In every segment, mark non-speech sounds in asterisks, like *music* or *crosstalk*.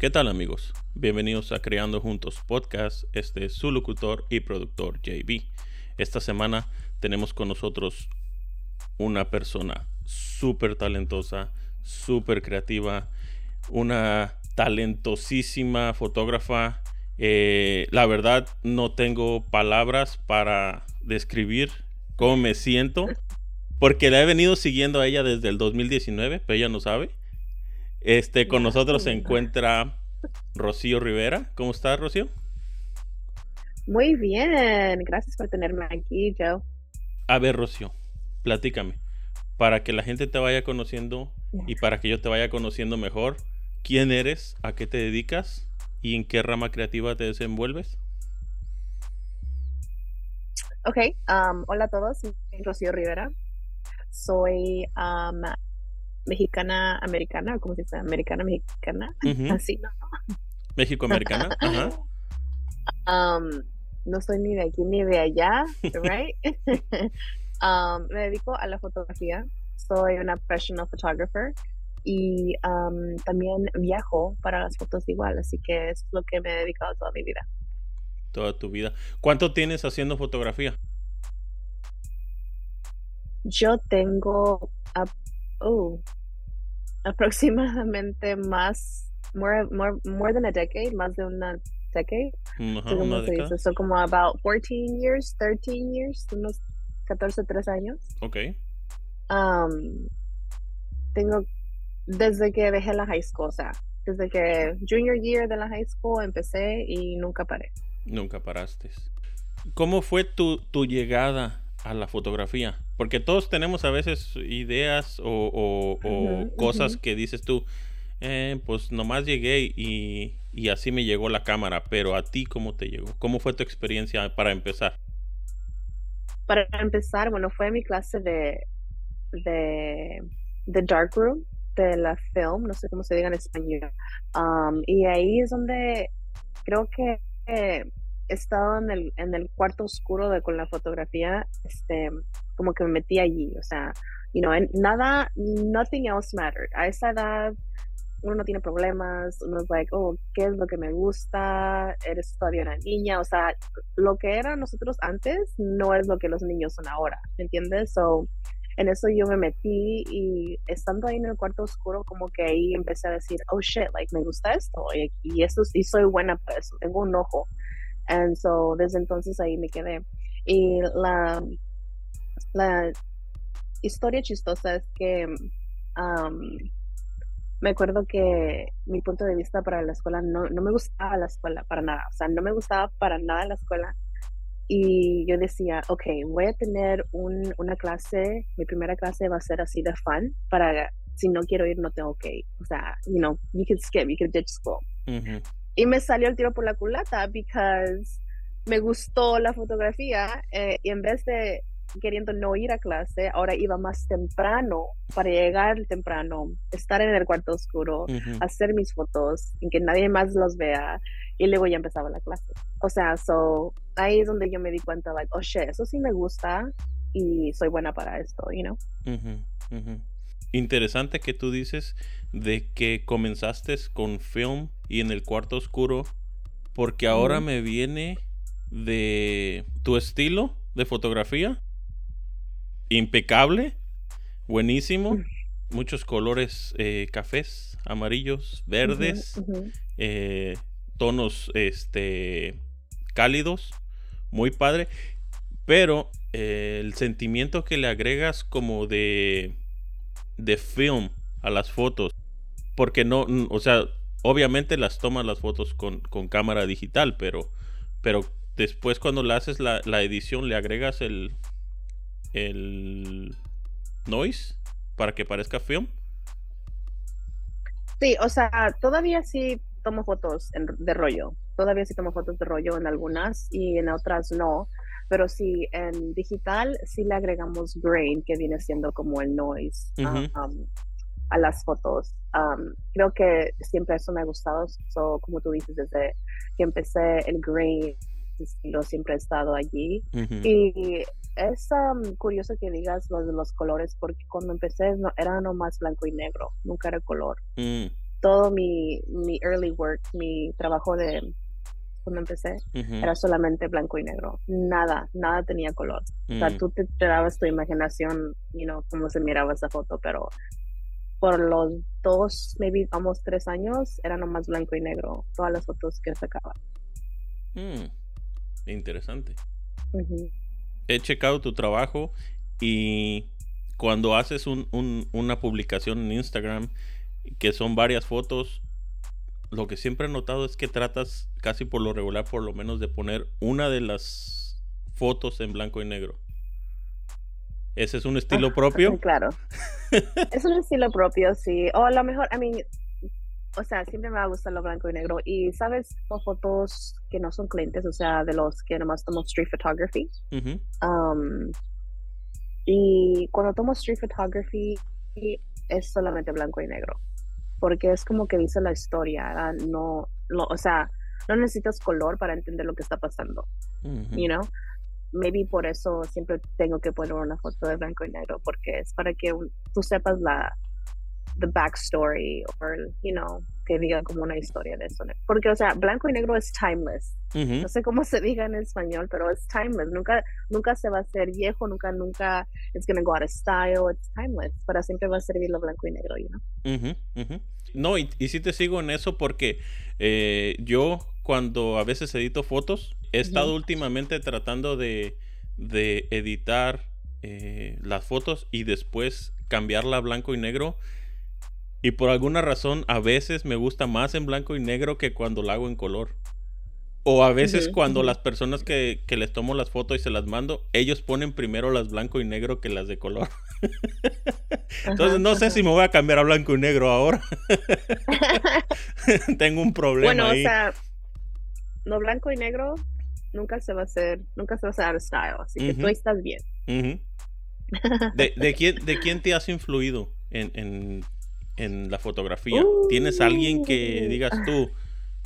¿Qué tal amigos? Bienvenidos a Creando Juntos Podcast. Este es su locutor y productor JB. Esta semana tenemos con nosotros una persona súper talentosa, súper creativa, una talentosísima fotógrafa. Eh, la verdad no tengo palabras para describir cómo me siento, porque la he venido siguiendo a ella desde el 2019, pero ella no sabe. Este, con nosotros se encuentra Rocío Rivera. ¿Cómo estás, Rocío? Muy bien, gracias por tenerme aquí, Joe. A ver, Rocío, platícame. Para que la gente te vaya conociendo y para que yo te vaya conociendo mejor, ¿quién eres? ¿A qué te dedicas? ¿Y en qué rama creativa te desenvuelves? Ok, um, hola a todos, soy Rocío Rivera. Soy um, mexicana americana, ¿cómo se dice? Americana mexicana, *laughs* así, ¿no? México americana, *laughs* ajá. Um, no soy ni de aquí ni de allá, *laughs* right? um, me dedico a la fotografía, soy una professional photographer y um, también viajo para las fotos igual, así que es lo que me he dedicado toda mi vida. Toda tu vida. ¿Cuánto tienes haciendo fotografía? Yo tengo oh, aproximadamente más, more, more, more than a decade, más de una decade. Uh Son como about 14 years, 13 years, unos 14, 3 años. Ok. Um, tengo, desde que dejé la high school, o sea, desde que junior year de la high school empecé y nunca paré. Nunca paraste. ¿Cómo fue tu, tu llegada a la fotografía? Porque todos tenemos a veces ideas o, cosas que dices tú, eh, pues nomás llegué y, así me llegó la cámara, pero a ti cómo te llegó? ¿Cómo fue tu experiencia para empezar? Para empezar, bueno, fue mi clase de, de, de Darkroom, de la film, no sé cómo se diga en español. Um, y ahí es donde creo que estado en el, en el cuarto oscuro de con la fotografía, este, como que me metí allí, o sea, you know, nada, nothing else mattered. A esa edad uno no tiene problemas, uno es like, oh, ¿qué es lo que me gusta? Eres todavía una niña, o sea, lo que eran nosotros antes no es lo que los niños son ahora, ¿me entiendes? So, en eso yo me metí y estando ahí en el cuarto oscuro, como que ahí empecé a decir, oh shit, like me gusta esto y, y eso y soy buena tengo un ojo. And so desde entonces ahí me quedé. Y la, la historia chistosa es que um, me acuerdo que mi punto de vista para la escuela no, no me gustaba la escuela para nada. O sea, no me gustaba para nada la escuela. Y yo decía, ok, voy a tener un, una clase, mi primera clase va a ser así de fun, para si no quiero ir, no tengo que ir. O sea, you know, you can skip, you can ditch school. Y me salió el tiro por la culata because me gustó la fotografía eh, y en vez de queriendo no ir a clase, ahora iba más temprano para llegar temprano, estar en el cuarto oscuro, hacer mis fotos, en que nadie más los vea y luego ya empezaba la clase. O sea, so, ahí es donde yo me di cuenta, like, oh shit, eso sí me gusta y soy buena para esto, you know. Interesante que tú dices de que comenzaste con film y en el cuarto oscuro, porque ahora me viene de tu estilo de fotografía. Impecable, buenísimo, muchos colores eh, cafés, amarillos, verdes, eh, tonos este cálidos, muy padre, pero eh, el sentimiento que le agregas como de de film a las fotos, porque no, o sea, obviamente las tomas las fotos con, cámara digital, pero, pero después cuando le haces la, edición le agregas el, el noise para que parezca film. Sí, o sea, todavía sí tomo fotos de rollo. Todavía sí tomo fotos de rollo en algunas y en otras no. Pero sí, en digital sí le agregamos grain, que viene siendo como el noise a las fotos. creo que siempre eso me ha gustado, so, como tú dices, desde que empecé el green estilo siempre he estado allí. Y es curioso que digas los de los colores, porque cuando empecé no, era nomás blanco y negro, nunca era color. Mm. todo mi, mi early work, mi trabajo de cuando empecé, era solamente blanco y negro. Nada, nada tenía color. O sea, mm. tú te, dabas tu imaginación, you know, cómo se miraba esa foto, pero por los dos, maybe almost tres años, era nomás blanco y negro, todas las fotos que sacaba. Mm, interesante. He checado tu trabajo y cuando haces un, una publicación en Instagram, que son varias fotos, lo que siempre he notado es que tratas casi por lo regular, por lo menos, de poner una de las fotos en blanco y negro. ¿Ese es un estilo ah, propio? Claro. *laughs* es un estilo propio, sí. O a lo mejor, a mí, o sea, siempre me va a gustar lo blanco y negro. Y, ¿sabes? fotos que no son clientes, o sea, de los que nomás tomo street photography. Um, y cuando tomo street photography, es solamente blanco y negro porque es como que dice la historia, no, o sea, no necesitas color para entender lo que está pasando, you know? Maybe por eso siempre tengo que poner una foto de blanco y negro, porque es para que tú sepas la the backstory o, you know, que diga como una historia de eso. Porque, o sea, blanco y negro es timeless. No sé cómo *laughs* se diga en español, pero es timeless. Nunca, nunca se va a hacer viejo, nunca, nunca it's gonna go out of style. It's timeless. Para siempre va a servir lo blanco y negro, you know? No, y, y sí te sigo en eso porque eh, yo cuando a veces edito fotos, he estado últimamente tratando de, de editar eh, las fotos y después cambiarla a blanco y negro y por alguna razón a veces me gusta más en blanco y negro que cuando la hago en color. O a veces cuando las personas que, les tomo las fotos y se las mando, ellos ponen primero las blanco y negro que las de color. *laughs* Entonces no sé si me voy a cambiar a blanco y negro ahora. *laughs* *laughs* Tengo un problema. Bueno, o sea, no blanco y negro nunca se va a hacer, nunca se va a hacer style, así que tú estás bien. ¿De, quién, ¿De quién te has influido en en la fotografía? ¿Tienes alguien que uh. digas tú,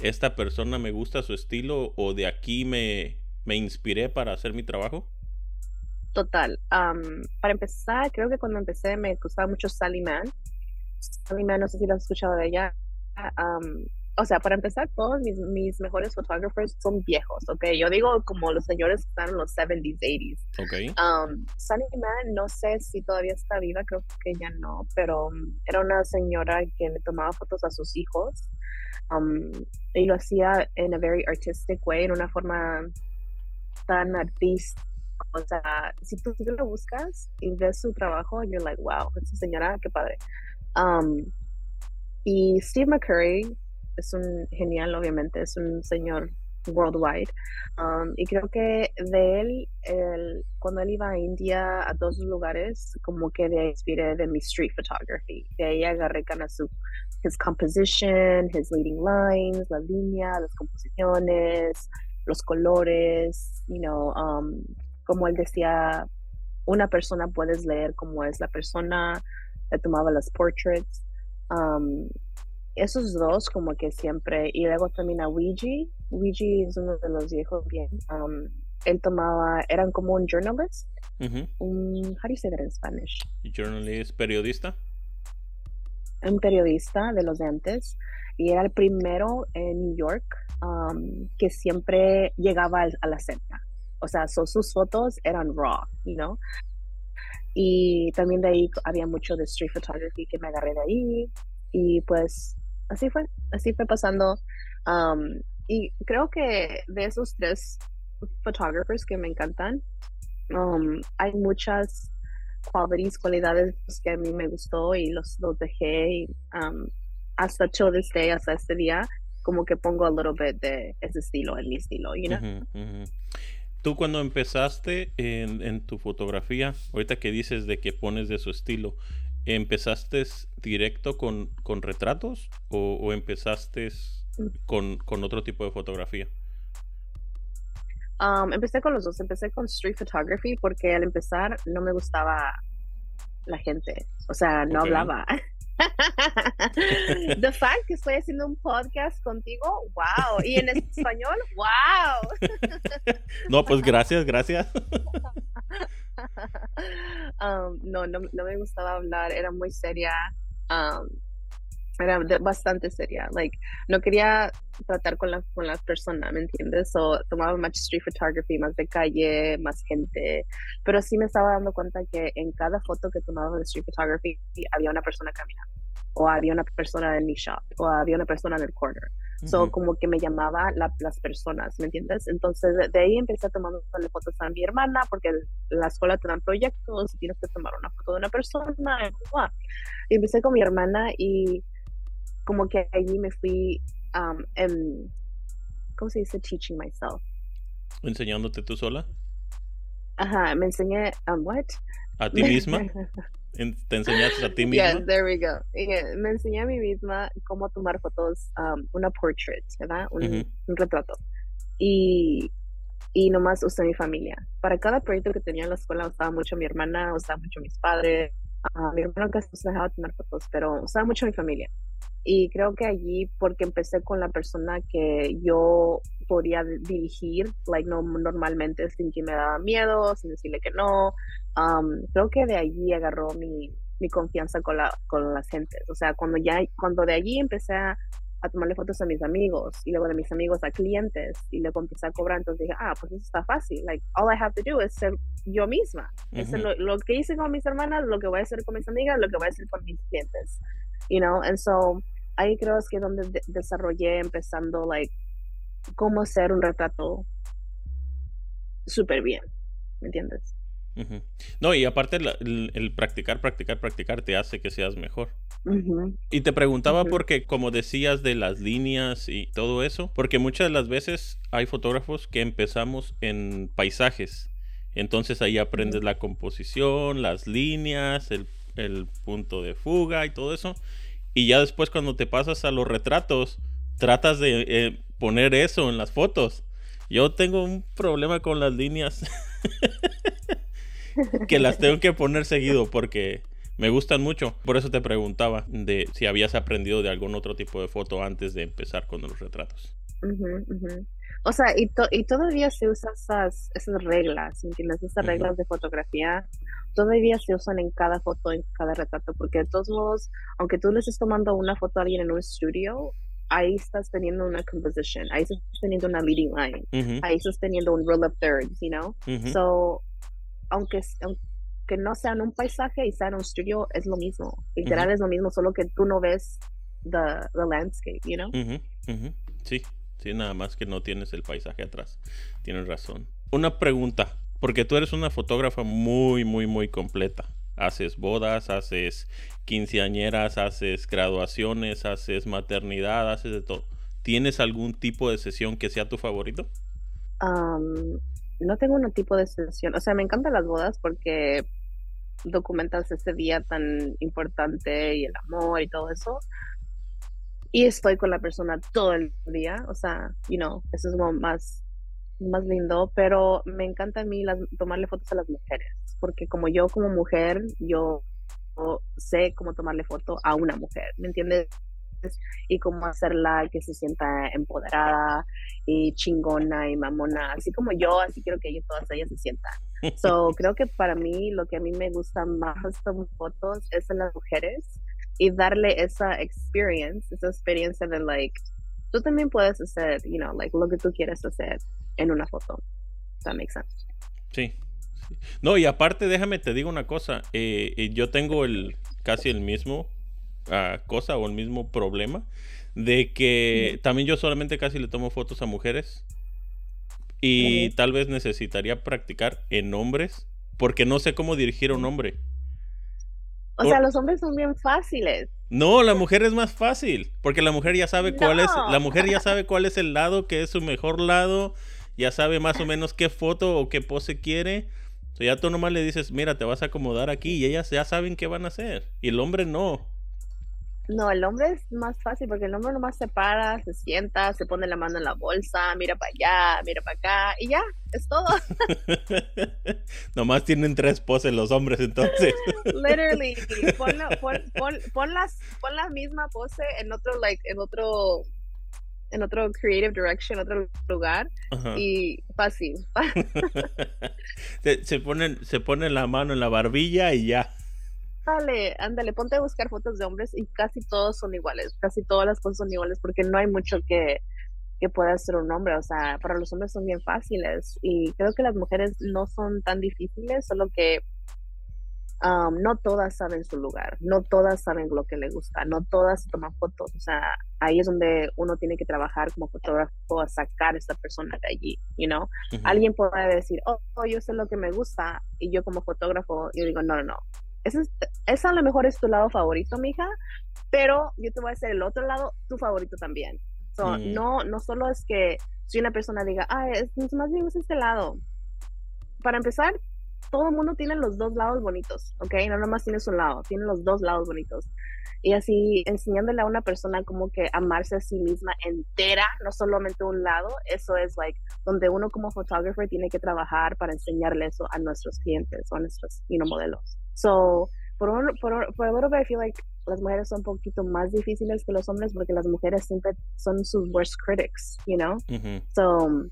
esta persona me gusta su estilo o de aquí me, me inspiré para hacer mi trabajo? Total. para empezar, creo que cuando empecé me gustaba mucho Sally Mann. Sally Mann, no sé si lo has escuchado de ella o sea, para empezar, todos mis, mis mejores fotógrafos son viejos, ¿ok? Yo digo como los señores que están en los 70s, 80s. Ok. Um, Sunny Man, no sé si todavía está viva, creo que ya no, pero um, era una señora que le tomaba fotos a sus hijos um, y lo hacía en a very artistic way, en una forma tan artística. O sea, si tú, si lo buscas y ves su trabajo, you're like, wow, esa señora, qué padre. Um, y Steve McCurry es un genial, obviamente, es un señor worldwide. Um, y creo que de él, el, cuando él iba a India, a todos los lugares, como que de inspiré de mi street photography. De ahí agarré kind su his composition, his leading lines, la línea, las composiciones, los colores, you know, um, como él decía, una persona puedes leer cómo es la persona, le tomaba las portraits. Um, esos dos como que siempre, y luego también a Ouija, Ouija es uno de los viejos bien, um, él tomaba, eran como un journalist, un, how do you say that in Spanish? Journalist, periodista. Un periodista de los de antes, y era el primero en New York um, que siempre llegaba a la cena. O sea, sus fotos eran raw, you know. Y también de ahí había mucho de street photography que me agarré de ahí. Y pues así fue, así fue pasando. y creo que de esos tres photographers que me encantan, hay muchas qualities, cualidades que a mí me gustó y los, los dejé hasta till this day, hasta este día, como que pongo a little bit de ese estilo en mi estilo? Tú cuando empezaste en, en, tu fotografía, ahorita que dices de que pones de su estilo, ¿Empezaste directo con, con retratos o, empezaste con, con, otro tipo de fotografía? Um, empecé con los dos. Empecé con street photography porque al empezar no me gustaba la gente. O sea, no hablaba. *laughs* The fact que estoy haciendo un podcast contigo, wow. Y en español, wow. *laughs* no, pues gracias, gracias. *laughs* *laughs* Um, no, no, me gustaba hablar, era muy seria. Um, era bastante seria. Like, no quería tratar con la, con la persona, ¿me entiendes? O tomaba más street photography, más de calle, más gente. Pero sí me estaba dando cuenta que en cada foto que tomaba de street photography había una persona caminando. O había una persona en mi shop. O había una persona en el corner. So, como que me llamaba las personas, ¿me entiendes? Entonces, de, ahí empecé a tomar fotos a mi hermana, porque en la escuela te dan proyectos y tienes que tomar una foto de una persona. Y empecé con mi hermana y como que allí me fui, um, en, ¿cómo se dice? Teaching myself. ¿Enseñándote tú sola? Ajá, me enseñé, um, what? ¿A ti misma? *laughs* ¿Te enseñaste a ti *laughs* misma? Yes, there we go. me enseñé a mí misma cómo tomar fotos, um, una portrait, ¿verdad? Un, un retrato. Y, y nomás usé mi familia. Para cada proyecto que tenía en la escuela usaba mucho mi hermana, usaba mucho mis padres. Uh, mi hermano casi no se dejaba tomar fotos, pero usaba mucho mi familia. Y creo que allí, porque empecé con la persona que yo podía dirigir, like no normalmente sin que me daba miedo, sin decirle que no, um, creo que de allí agarró mi, mi confianza con, la, con las gentes. O sea, cuando ya, cuando de allí empecé a, a, tomarle fotos a mis amigos y luego de mis amigos a clientes y luego empecé a cobrar, entonces dije, ah, pues eso está fácil. Like, all I have to do is ser yo misma. lo, lo, que hice con mis hermanas, lo que voy a hacer con mis amigas, lo que voy a hacer con mis clientes. You know, and so ahí creo es que donde desarrollé empezando, like, cómo hacer un retrato súper bien, ¿me entiendes? No, y aparte el, practicar, practicar, practicar te hace que seas mejor. Y te preguntaba porque, como decías de las líneas y todo eso, porque muchas de las veces hay fotógrafos que empezamos en paisajes. Entonces ahí aprendes la composición, las líneas, el, el punto de fuga y todo eso. Y ya después cuando te pasas a los retratos, tratas de eh, poner eso en las fotos. Yo tengo un problema con las líneas *laughs* que las tengo que poner seguido porque me gustan mucho. Por eso te preguntaba de si habías aprendido de algún otro tipo de foto antes de empezar con los retratos. O sea, y, y todavía se usan esas, esas reglas, ¿entiendes? Esas reglas de fotografía todavía se usan en cada foto, en cada retrato, porque de todos modos, aunque tú le estés tomando una foto a alguien en un estudio, ahí estás teniendo una composition, ahí estás teniendo una leading line, ahí estás teniendo un rule of thirds, you know? So, aunque, aunque no sea en un paisaje y sea en un estudio, es lo mismo. Literal es lo mismo, solo que tú no ves the, the landscape, you know? Sí, sí, nada más que no tienes el paisaje atrás. Tienes razón. Una pregunta. Porque tú eres una fotógrafa muy, muy, muy completa. Haces bodas, haces quinceañeras, haces graduaciones, haces maternidad, haces de todo. ¿Tienes algún tipo de sesión que sea tu favorito? no tengo un tipo de sesión. O sea, me encantan las bodas porque documentas ese día tan importante y el amor y todo eso. Y estoy con la persona todo el día. O sea, you know, eso es como más más lindo, pero me encanta a mí tomarle fotos a las mujeres, porque como yo como mujer, yo sé cómo tomarle foto a una mujer, ¿me entiendes? Y cómo hacerla que se sienta empoderada y chingona y mamona, así como yo, así quiero que todas ellas se sientan. *laughs* So, creo que para mí lo que a mí me gusta más tomar fotos es en las mujeres y darle esa experience, esa experiencia de like, tú también puedes hacer, you know, like lo que tú quieres hacer en una foto. That makes sense. Sí. No, y aparte, déjame te digo una cosa. Eh, eh, yo tengo el casi el mismo uh, cosa o el mismo problema de que también yo solamente casi le tomo fotos a mujeres y tal vez necesitaría practicar en hombres porque no sé cómo dirigir a un hombre. O sea, los hombres son bien fáciles. No, la mujer es más fácil, porque la mujer ya sabe cuál es, la mujer ya sabe cuál es el lado que es su mejor lado, ya sabe más o menos qué foto o qué pose quiere. O sea, ya tú nomás le dices, mira, te vas a acomodar aquí y ellas ya saben qué van a hacer. Y el hombre no. No, el hombre es más fácil porque el hombre nomás se para, se sienta, se pone la mano en la bolsa, mira para allá, mira para acá y ya, es todo. *laughs* nomás tienen tres poses los hombres entonces. *laughs* Literally, *laughs* pon, pon, las, pon la misma pose en otro, like, en otro en otro creative direction, otro lugar y fácil. *laughs* *laughs* se, se, ponen, se pone la mano en la barbilla y ya. Ándale, ándale, ponte a buscar fotos de hombres y casi todos son iguales, casi todas las fotos son iguales porque no hay mucho que, que pueda ser un hombre, o sea, para los hombres son bien fáciles y creo que las mujeres no son tan difíciles, solo que um, no todas saben su lugar, no todas saben lo que le gusta, no todas toman fotos, o sea, ahí es donde uno tiene que trabajar como fotógrafo a sacar a esa persona de allí, you know. Alguien puede decir, oh, oh, yo sé lo que me gusta y yo como fotógrafo, yo digo, no, no, no, ese, es, a lo mejor es tu lado favorito, mija, pero yo te voy a hacer el otro lado tu favorito también. Mm. no, no solo es que si una persona diga, ah, es, más bien es este lado. Para empezar, todo el mundo tiene los dos lados bonitos, ¿ok? No nomás tienes un lado, tiene los dos lados bonitos. Y así enseñándole a una persona como que amarse a sí misma entera, no solamente un lado, eso es like donde uno como fotógrafo tiene que trabajar para enseñarle eso a nuestros clientes o a nuestros you know, modelos. So, por un, por, por bit, I feel like las mujeres son un poquito más difíciles que los hombres porque las mujeres siempre son sus worst critics, you know? So,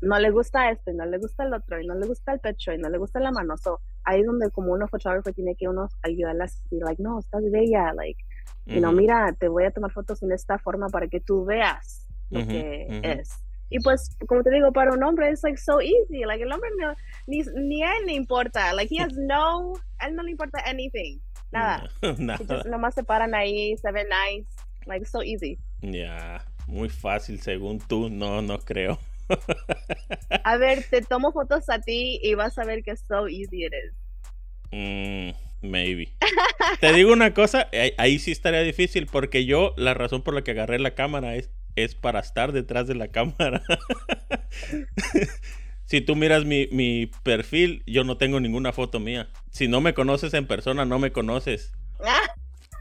no le gusta este, no le gusta el otro, y no le gusta el pecho, y no le gusta la mano. So, ahí es donde como uno fotógrafo tiene que uno ayudarlas a decir, like, no, estás bella, like, you know, mira, te voy a tomar fotos en esta forma para que tú veas lo que es. Y pues, como te digo, para un hombre es like so easy. Like el hombre no, ni, ni a él le importa. Like he has *laughs* no, él no le importa anything. Nada. *laughs* Nada. nomás se paran ahí, se ve nice. Like so easy. Ya, muy fácil según tú. No, no creo. A ver, te tomo fotos a ti y vas a ver que so easy it is. Mm, maybe. Te digo una cosa, ahí sí estaría difícil porque yo la razón por la que agarré la cámara es es para estar detrás de la cámara. *laughs* si tú miras mi, mi, perfil, yo no tengo ninguna foto mía. Si no me conoces en persona, no me conoces.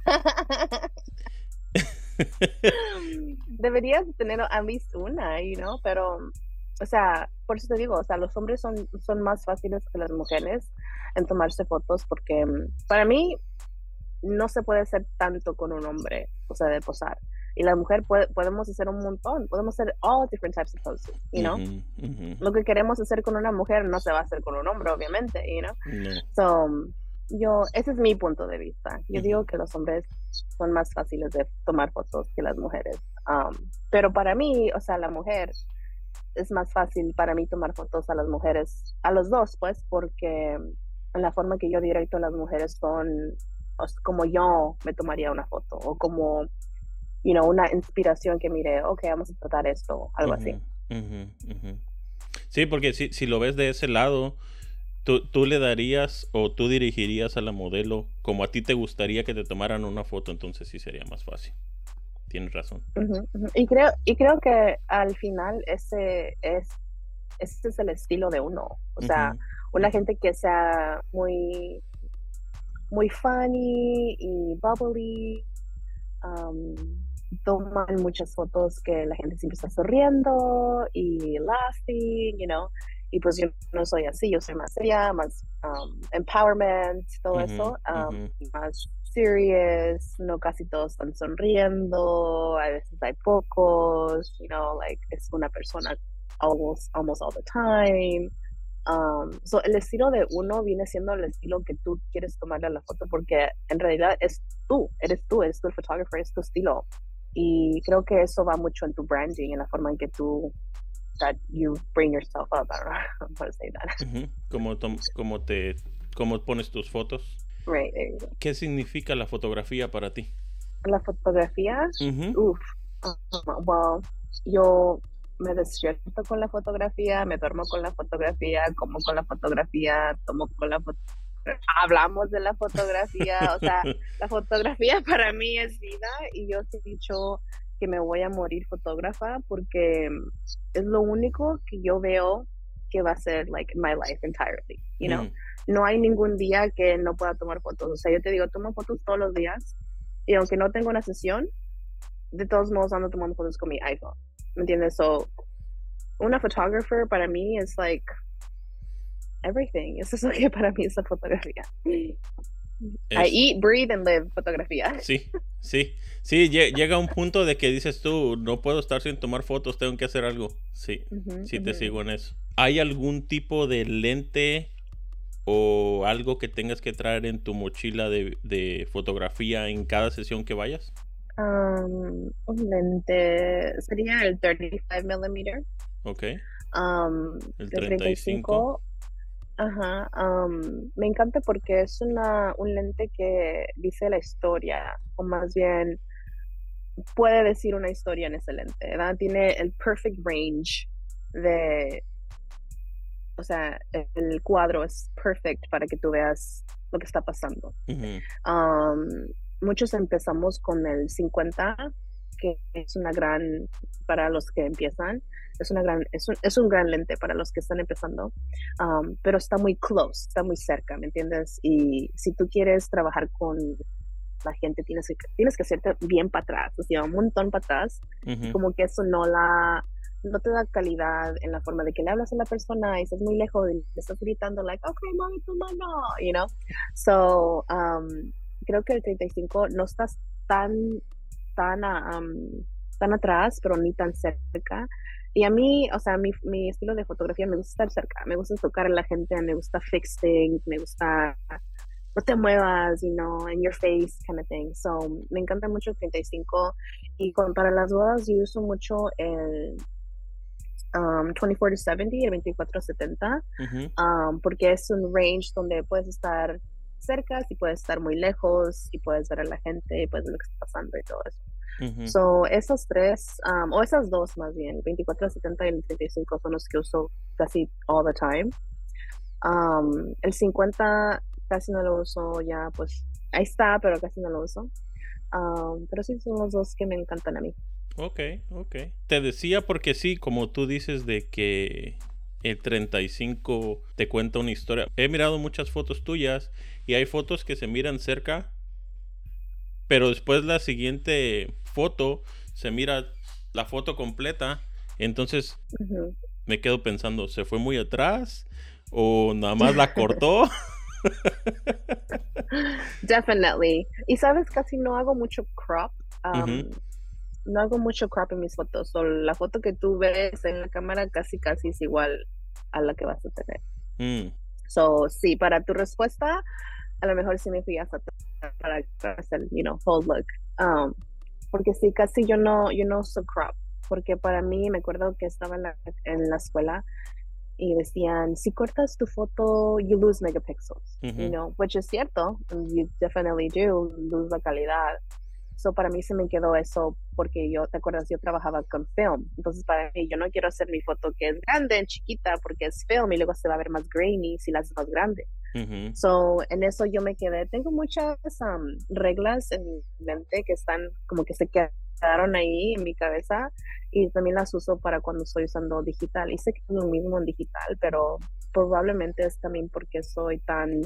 *laughs* Deberías tener a visto una, you know, pero, o sea, por eso te digo, o sea, los hombres son, son más fáciles que las mujeres en tomarse fotos porque mm, para mí no se puede hacer tanto con un hombre, o sea, de posar y la mujer puede, podemos hacer un montón, podemos hacer all different types of poses, you know? Lo que queremos hacer con una mujer no se va a hacer con un hombre, obviamente, you know? So, yo, ese es mi punto de vista. Yo digo que los hombres son más fáciles de tomar fotos que las mujeres. Um, pero para mí, o sea, la mujer es más fácil para mí tomar fotos a las mujeres, a los dos, pues, porque la forma que yo directo a las mujeres son como yo me tomaría una foto o como you know, una inspiración que mire, ok, vamos a tratar esto, algo así. Sí, porque si, si lo ves de ese lado, tú, tú, le darías o tú dirigirías a la modelo como a ti te gustaría que te tomaran una foto, entonces sí sería más fácil. Tienes razón. Y creo, y creo que al final ese es, ese es el estilo de uno. O sea, una gente que sea muy, muy funny y bubbly. Um, toman muchas fotos que la gente siempre está sonriendo y laughing, you know. Y pues yo no soy así, yo soy más seria, más um, empowerment, todo eso, um, más serious, no casi todos están sonriendo, a veces hay pocos, you know, like es una persona almost, almost all the time. Um, so el estilo de uno viene siendo el estilo que tú quieres tomarle a la foto porque en realidad es tú, eres tú, eres tú el photographer, es tu estilo. Y creo que eso va mucho en tu branding, en la forma en que tú that you bring yourself up. I don't know *laughs* how to say that. ¿Cómo, te, ¿Cómo pones tus fotos? Right, ¿Qué significa la fotografía para ti? La fotografía, uff, well, yo me despierto con la fotografía, me duermo con la fotografía, como con la fotografía, tomo con la fotografía hablamos de la fotografía, o sea, *laughs* la fotografía para mí es vida y yo he dicho que me voy a morir fotógrafa porque es lo único que yo veo que va a ser like my life entirely, you know. Mm. No hay ningún día que no pueda tomar fotos, o sea, yo te digo, tomo fotos todos los días y aunque no tengo una sesión, de todos modos ando tomando fotos con mi iPhone, ¿me entiendes? So, una photographer para mí es like everything. Eso es lo que para mí es la fotografía. I eat, breathe and live fotografía. Sí, sí. Sí, llega un punto de que dices tú, no puedo estar sin tomar fotos, tengo que hacer algo. Sí, sí te sigo en eso. ¿Hay algún tipo de lente o algo que tengas que traer en tu mochila de, fotografía en cada sesión que vayas? Um, un lente sería el 35 mm. Ok. Um, el 35. Ajá. Um, me encanta porque es una, un lente que dice la historia, o más bien puede decir una historia en ese lente. ¿verdad? Tiene el perfect range de, o sea, el cuadro es perfect para que tú veas lo que está pasando. Um, muchos empezamos con el 50, que es una gran, para los que empiezan, es, una gran, es, un, es un gran lente para los que están empezando, um, pero está muy close, está muy cerca, ¿me entiendes? Y si tú quieres trabajar con la gente, tienes que, tienes que hacerte bien para atrás, o sea, un montón para atrás, como que eso no la no te da calidad en la forma de que le hablas a la persona y estás muy lejos y le estás gritando like, ok, mueve tu mano, you know. So, um, creo que el 35 no estás tan, tan, um, tan atrás, pero ni tan cerca. Y a mí, o sea, mi, mi estilo de fotografía me gusta estar cerca, me gusta tocar a la gente, me gusta fix things, me gusta no te muevas, you know, in your face kind of thing. So, me encanta mucho el 35 y con, para las bodas yo uso mucho el um, 24 to 70, el 24 a 70, um, porque es un range donde puedes estar cerca, y puedes estar muy lejos, y puedes ver a la gente, y puedes ver lo que está pasando y todo eso. So, esos tres, um, o esas dos más bien, el 24 a 70 y el 35 son los que uso casi all the time. Um, el 50 casi no lo uso ya, pues ahí está, pero casi no lo uso. Um, pero sí son los dos que me encantan a mí. Ok, ok. Te decía porque sí, como tú dices de que el 35 te cuenta una historia. He mirado muchas fotos tuyas y hay fotos que se miran cerca, pero después la siguiente foto se mira la foto completa. Entonces me quedo pensando, ¿se fue muy atrás? ¿O nada más la cortó? *laughs* *laughs* Definitely. Y sabes, casi no hago mucho crop. Um, no hago mucho crop en mis fotos. So, la foto que tú ves en la cámara casi casi es igual a la que vas a tener. Mm. So, sí, para tu respuesta, a lo mejor sí me fui hasta para, hacer, you know, whole look. Um, porque sí, casi yo no, yo no uso crop. Porque para mí, me acuerdo que estaba en la, en la escuela y decían, si cortas tu foto, you lose megapixels, you know, which es cierto, you definitely do lose la calidad. So para mí se me quedó eso porque yo, ¿te acuerdas? Yo trabajaba con film. Entonces para mí yo no quiero hacer mi foto que es grande, en chiquita, porque es film y luego se va a ver más grainy si la haces más grande. So en eso yo me quedé. Tengo muchas um, reglas en mi mente que están como que se quedaron ahí en mi cabeza y también las uso para cuando estoy usando digital. Y sé que es lo mismo en digital, pero probablemente es también porque soy tan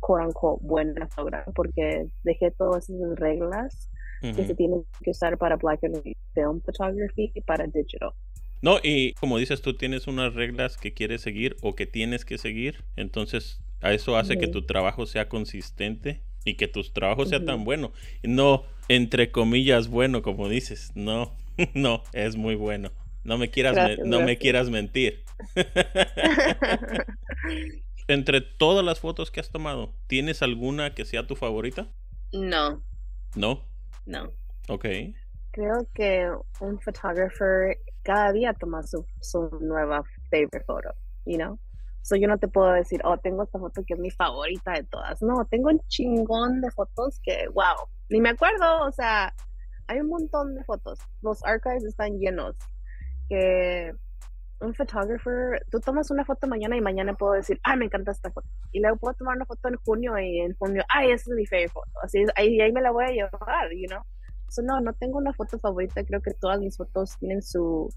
quote unquote buena fotógrafa porque dejé todas esas reglas que se tienen que usar para black and white film photography y para digital. No, y como dices, tú tienes unas reglas que quieres seguir o que tienes que seguir, entonces a eso hace que tu trabajo sea consistente y que tu trabajo sea tan bueno. No, entre comillas, bueno, como dices, no, *laughs* no, es muy bueno. No me quieras, no me quieras mentir. *laughs* *laughs* entre todas las fotos que has tomado, ¿tienes alguna que sea tu favorita? No. ¿No? No. Ok. Creo que un photographer cada día toma su, su nueva favorite photo, you know? So yo no te puedo decir, oh, tengo esta foto que es mi favorita de todas. No, tengo un chingón de fotos que, wow, ni me acuerdo, o sea, hay un montón de fotos. Los archives están llenos. Que un photographer, tú tomas una foto mañana y mañana puedo decir, ay, me encanta esta foto. Y luego puedo tomar una foto en junio y en junio, ay, esa es mi favorite foto. Así, ahí, ahí me la voy a llevar, you know. So, no, no tengo una foto favorita. Creo que todas mis fotos tienen su,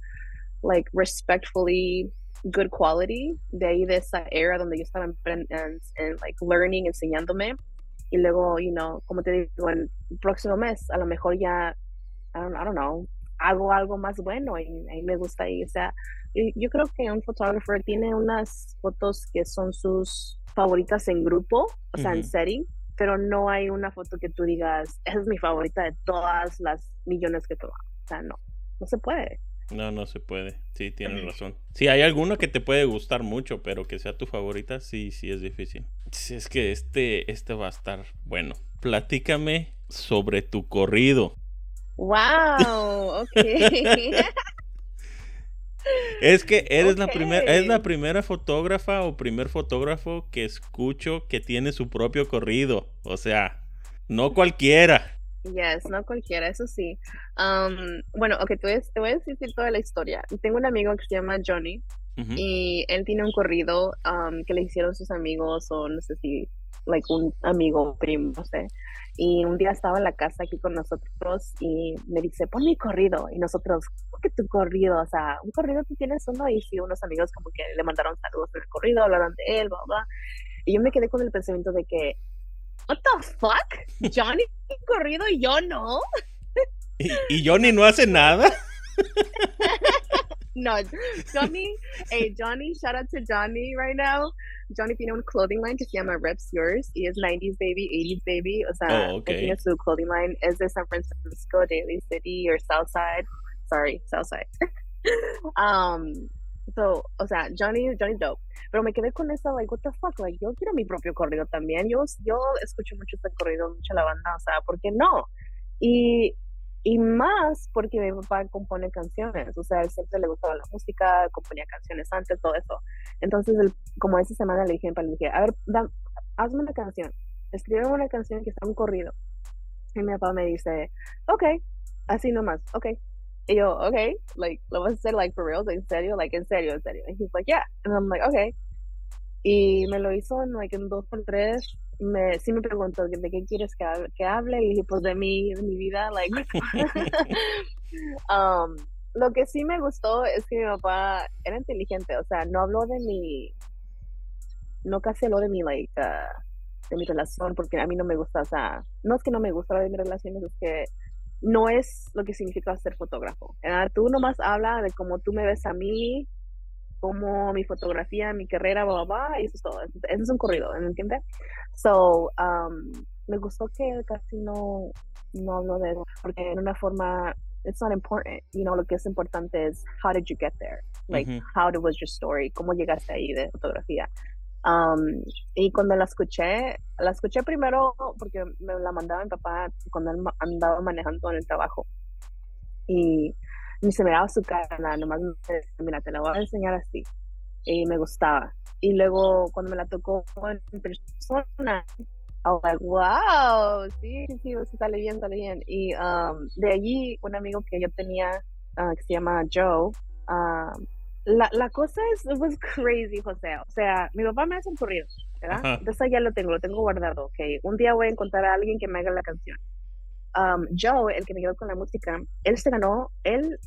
like, respectfully good quality. De ahí, de esa era donde yo estaba en, en, like, learning, enseñándome. Y luego, you know, como te digo, el próximo mes, a lo mejor ya, I don't, I don't know, hago algo más bueno y, y me gusta ahí. O sea, yo creo que un fotógrafo tiene unas fotos que son sus favoritas en grupo, o sea, en setting, pero no hay una foto que tú digas, esa es mi favorita de todas las millones que tomado. O sea, no, no se puede. No, no se puede. Sí, tienes razón. Sí, hay alguno que te puede gustar mucho, pero que sea tu favorita, sí, sí es difícil. Sí, es que este, este va a estar bueno. Platícame sobre tu corrido. Wow, ok. *laughs* Es que eres la primera, es la primera fotógrafa o primer fotógrafo que escucho que tiene su propio corrido. O sea, no cualquiera. Yes, no cualquiera, eso sí. Um, bueno, ok, te voy, a, decir toda la historia. Tengo un amigo que se llama Johnny y él tiene un corrido um, que le hicieron sus amigos o no sé si, like un amigo primo, no sé. Y un día estaba en la casa aquí con nosotros y me dice, pon mi corrido. Y nosotros, ¿cómo que tu corrido? O sea, un corrido tú tienes uno y si unos amigos como que le mandaron saludos en el corrido, hablaron de él, bla, bla. Y yo me quedé con el pensamiento de que, what the fuck? *laughs* Johnny corrido y yo no. ¿Y, Johnny no hace nada? *laughs* no, Johnny, hey Johnny, shout out to Johnny right now. Johnny tiene un clothing line que se llama Reps Yours y es 90s baby, 80s baby. O sea, oh, tiene su clothing line. Es de San Francisco, Daly City or Southside. Sorry, Southside. *laughs* um, so, o sea, Johnny, Johnny dope. Pero me quedé con eso, like, what the fuck, like, yo quiero mi propio corrido también. Yo, yo escucho mucho este corrido, mucho la banda, o sea, ¿por qué no? Y y más porque mi papá compone canciones, o sea, él siempre le gustaba la música, componía canciones antes, todo eso. Entonces, como esa semana le dije, le dije, a ver, hazme una canción, escribe una canción que está un corrido. Y mi papá me dice, ok, así nomás, ok. Y yo, ok, like, lo vas a hacer, like, for real, en serio, like, en serio, en serio. Y he's like, yeah. And I'm like, okay. Y me lo hizo en, like, en dos por tres me, sí me preguntó de qué quieres que hable, que hable y dije pues de mi, de mi vida, like, *laughs* um, lo que sí me gustó es que mi papá era inteligente, o sea, no habló de mi, no casi habló de mi, like, uh, de mi relación, porque a mí no me gusta, o sea, no es que no me gusta de mis relaciones, es que no es lo que significa ser fotógrafo. Tú nomás habla de cómo tú me ves a mí, como mi fotografía, mi carrera, bla, bla, y eso es todo. Eso es un corrido, ¿me entiendes? So, um, me gustó que casi no, no hablo de eso, porque en una forma, it's not important, you know, lo que es importante es how did you get there? Like, how was your story? ¿Cómo llegaste ahí de fotografía? Um, y cuando la escuché, la escuché primero porque me la mandaba mi papá cuando él andaba manejando en el trabajo. Y ni se miraba su cara, nomás me decía, mira, te la voy a enseñar así. Y me gustaba. Y luego cuando me la tocó en persona, I was like, wow, sí, sí, sí, sale bien, sale bien. Y um, de allí, un amigo que yo tenía, uh, que se llama Joe, um, la, la cosa es, it was crazy, José. O sea, mi papá me hace un corrido, ¿verdad? Entonces ya lo tengo, lo tengo guardado, ok. Un día voy a encontrar a alguien que me haga la canción um, Joe, el que me quedó con la música, él se ganó, él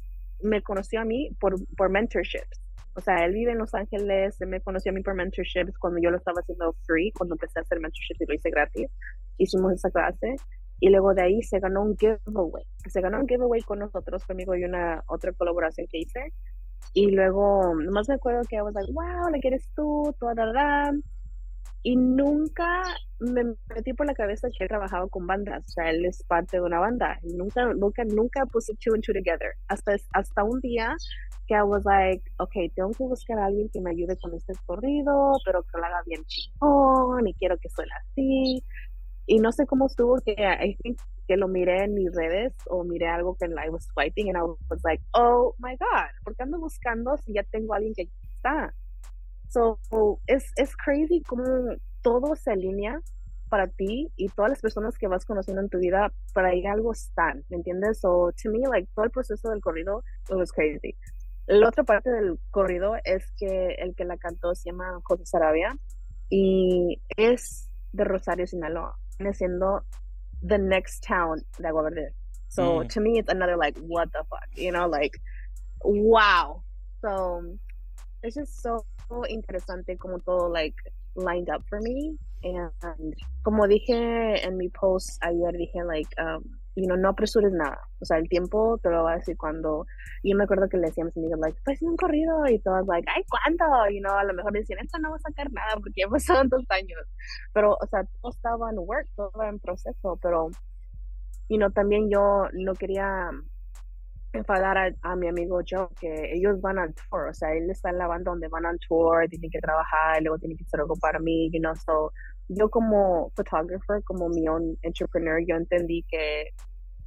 me conoció a mí por, por mentorships. O sea, él vive en Los Ángeles, él me conoció a mí por mentorships cuando yo lo estaba haciendo free, cuando empecé a hacer mentorships y lo hice gratis. Hicimos esa clase y luego de ahí se ganó un giveaway. Se ganó un giveaway con nosotros, conmigo y una otra colaboración que hice. Y luego, nomás me acuerdo que I was like, wow, ¿le quieres tú? Toda la, y nunca me metí por la cabeza que él trabajaba con bandas, o sea, él es parte de una banda, nunca, nunca, nunca puse two and two together, hasta, hasta un día que I was like, ok, tengo que buscar a alguien que me ayude con este corrido, pero que lo haga bien chingón, y quiero que suene así, y no sé cómo estuvo, que I think que lo miré en mis redes, o miré algo que I was swiping, and I was like, oh my god, ¿por qué ando buscando si ya tengo a alguien que está? So, es, es crazy como todo se alinea para ti y todas las personas que vas conociendo en tu vida, para ahí algo están, ¿me entiendes? So, to me, like, todo el proceso del corrido, it was crazy. La otra parte del corrido es que el que la cantó se llama José Sarabia y es de Rosario, Sinaloa. Viene siendo the next town de Agua Verde. So, mm. to me, it's another, like, what the fuck, you know, like, wow. So, it's just so interesante como todo like lined up for me and como dije en mi post ayer dije like um, you know, no apresures nada. O sea, el tiempo te lo va a decir cuando. Yo me acuerdo que le decíamos a mis like, estoy haciendo un corrido. Y todas, like, ay, ¿cuándo? Y no, a lo mejor decían, esto no va a sacar nada porque ya pasaron dos años. Pero, o sea, todo estaba en work, todo en proceso. Pero, y no, también yo no quería enfadar a, a, mi amigo Joe que ellos van al tour, o sea, él está en la banda donde van al tour, tienen que trabajar, luego tienen que hacer algo para mí, you know, so yo como photographer, como mi own entrepreneur, yo entendí que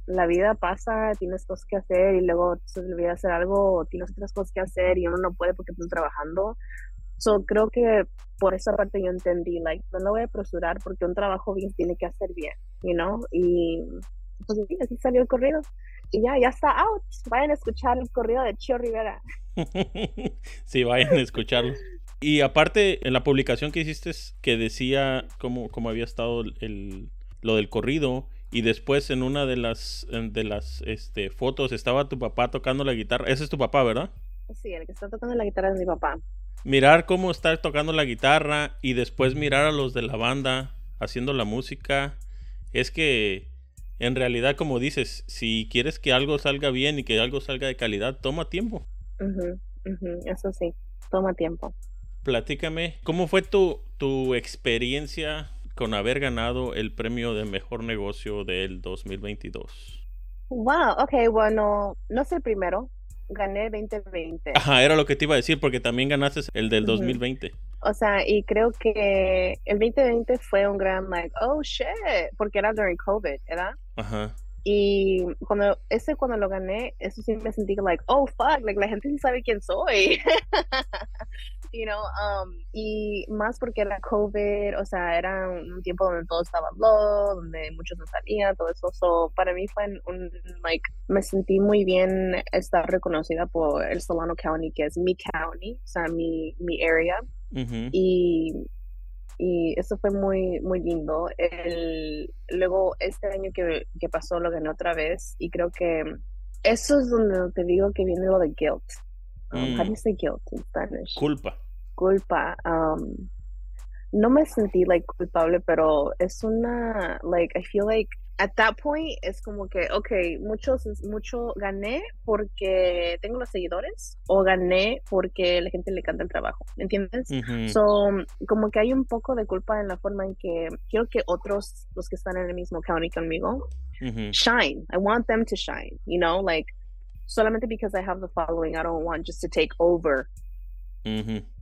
la vida pasa, tienes cosas que hacer y luego se olvida hacer algo, tienes otras cosas que hacer y uno no puede porque estás trabajando. So, creo que por esa parte yo entendí, like, no lo voy a apresurar porque un trabajo bien tiene que hacer bien, you know, y pues así salió el corrido. Y ya, ya está out. Vayan a escuchar el corrido de Chio Rivera. *laughs* sí, vayan a escucharlo. Y aparte, en la publicación que hiciste, que decía cómo, cómo había estado el, lo del corrido, y después en una de las, de las este, fotos estaba tu papá tocando la guitarra. Ese es tu papá, ¿verdad? Sí, el que está tocando la guitarra es mi papá. Mirar cómo está tocando la guitarra y después mirar a los de la banda haciendo la música. Es que en realidad, como dices, si quieres que algo salga bien y que algo salga de calidad, toma tiempo. Eso sí, toma tiempo. Platícame, ¿cómo fue tu, tu experiencia con haber ganado el premio de mejor negocio del 2022? Wow, ok, bueno, no es el primero, gané 2020. Ajá, era lo que te iba a decir, porque también ganaste el del 2020. O sea, y creo que el 2020 fue un gran, like, oh shit, porque era during COVID, ¿verdad? Ajá. Y cuando, ese cuando lo gané, eso sí me sentí like, oh fuck, like la gente sí sabe quién soy. *laughs* you know, um, y más porque era COVID, o sea, era un tiempo donde todo estaba low, donde muchos no salían, todo eso. So, para mí fue un, like, me sentí muy bien estar reconocida por el Solano County, que es mi county, o sea, mi, mi area. Y y eso fue muy, muy lindo. El, luego, este año que, que, pasó, lo gané otra vez y creo que eso es donde te digo que viene lo de guilt. Um, How do you mm. say guilt in Spanish? Culpa. Culpa. Um, no me sentí like culpable, pero es una, like, I feel like at that point es como que, ok, muchos, mucho gané porque tengo los seguidores o gané porque la gente le canta el trabajo, ¿entiendes? So, como que hay un poco de culpa en la forma en que quiero que otros, los que están en el mismo county conmigo, shine. I want them to shine, you know, like, solamente because I have the following, I don't want just to take over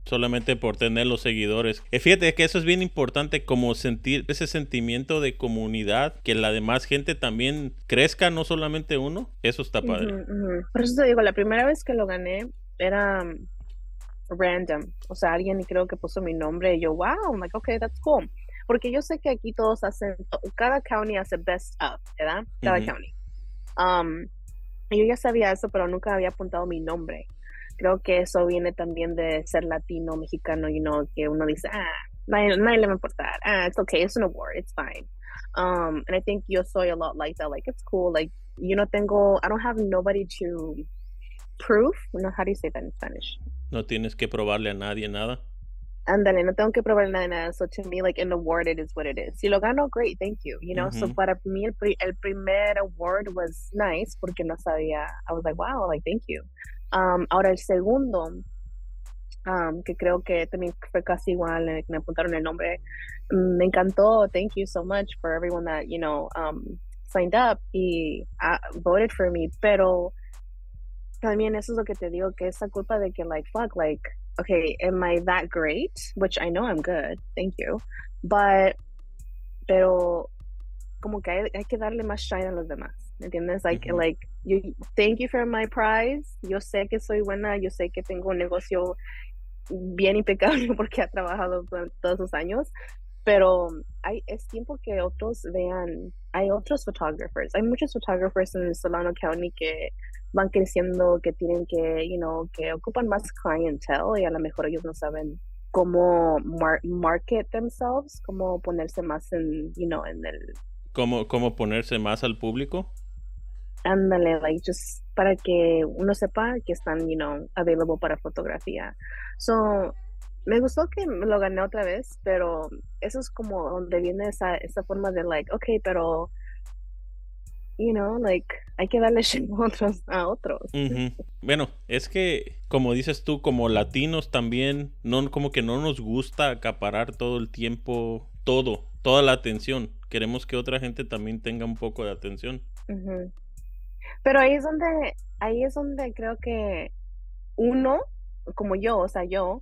Solamente por tener los seguidores. Eh, fíjate que eso es bien importante, como sentir ese sentimiento de comunidad, que la demás gente también crezca, no solamente uno. Eso está padre. Por eso te digo, la primera vez que lo gané era um, random. O sea, alguien creo que puso mi nombre y yo, wow, I'm like, okay, that's cool. Porque yo sé que aquí todos hacen, cada county hace best of, ¿verdad? Cada county. Um, yo ya sabía eso, pero nunca había apuntado mi nombre creo que eso viene también de ser latino, mexicano, you know, que uno dice, ah, nadie, nadie le va a importar, ah, it's okay, it's an award, it's fine. Um, and I think yo soy a lot like that, like, it's cool, like, you know, tengo, I don't have nobody to prove, no, how do you say that in Spanish? No tienes que probarle a nadie nada. Ándale, no tengo que probarle nada, nada. So to me, like an award, it is what it is. Si lo gano, great, thank you. You know, so para mí el, el primer award was nice porque no sabía. I was like, wow, like thank you ahora el segundo, que creo que también fue casi igual, me apuntaron el nombre, me encantó. Thank you so much for everyone that, you know, um, signed up y uh, voted for me. Pero también eso es lo que te digo, que esa culpa de que, like, fuck, like, okay, am I that great? Which I know I'm good, thank you. But, pero como que hay que darle más shine a los demás. ¿Me entiendes? Like, like, you, thank you for my prize. Yo sé que soy buena, yo sé que tengo un negocio bien impecable *laughs* porque ha trabajado todos esos años, pero hay, es tiempo que otros vean, hay otros photographers, hay muchos photographers en Solano County que van creciendo, que tienen que, you know, que ocupan más clientele y a lo mejor ellos no saben cómo market themselves, cómo ponerse más en, you know, en el... ¿Cómo, cómo ponerse más al público? Ándale, like, just para que uno sepa que están, you know, available para fotografía. So, me gustó que lo gané otra vez, pero eso es como donde viene esa, esa forma de, like, ok, pero, you know, like, hay que darle *laughs* a otros. A otros. Bueno, es que, como dices tú, como latinos también, no, como que no nos gusta acaparar todo el tiempo, todo, toda la atención. Queremos que otra gente también tenga un poco de atención. Pero ahí es donde, ahí es donde creo que uno, como yo, o sea, yo,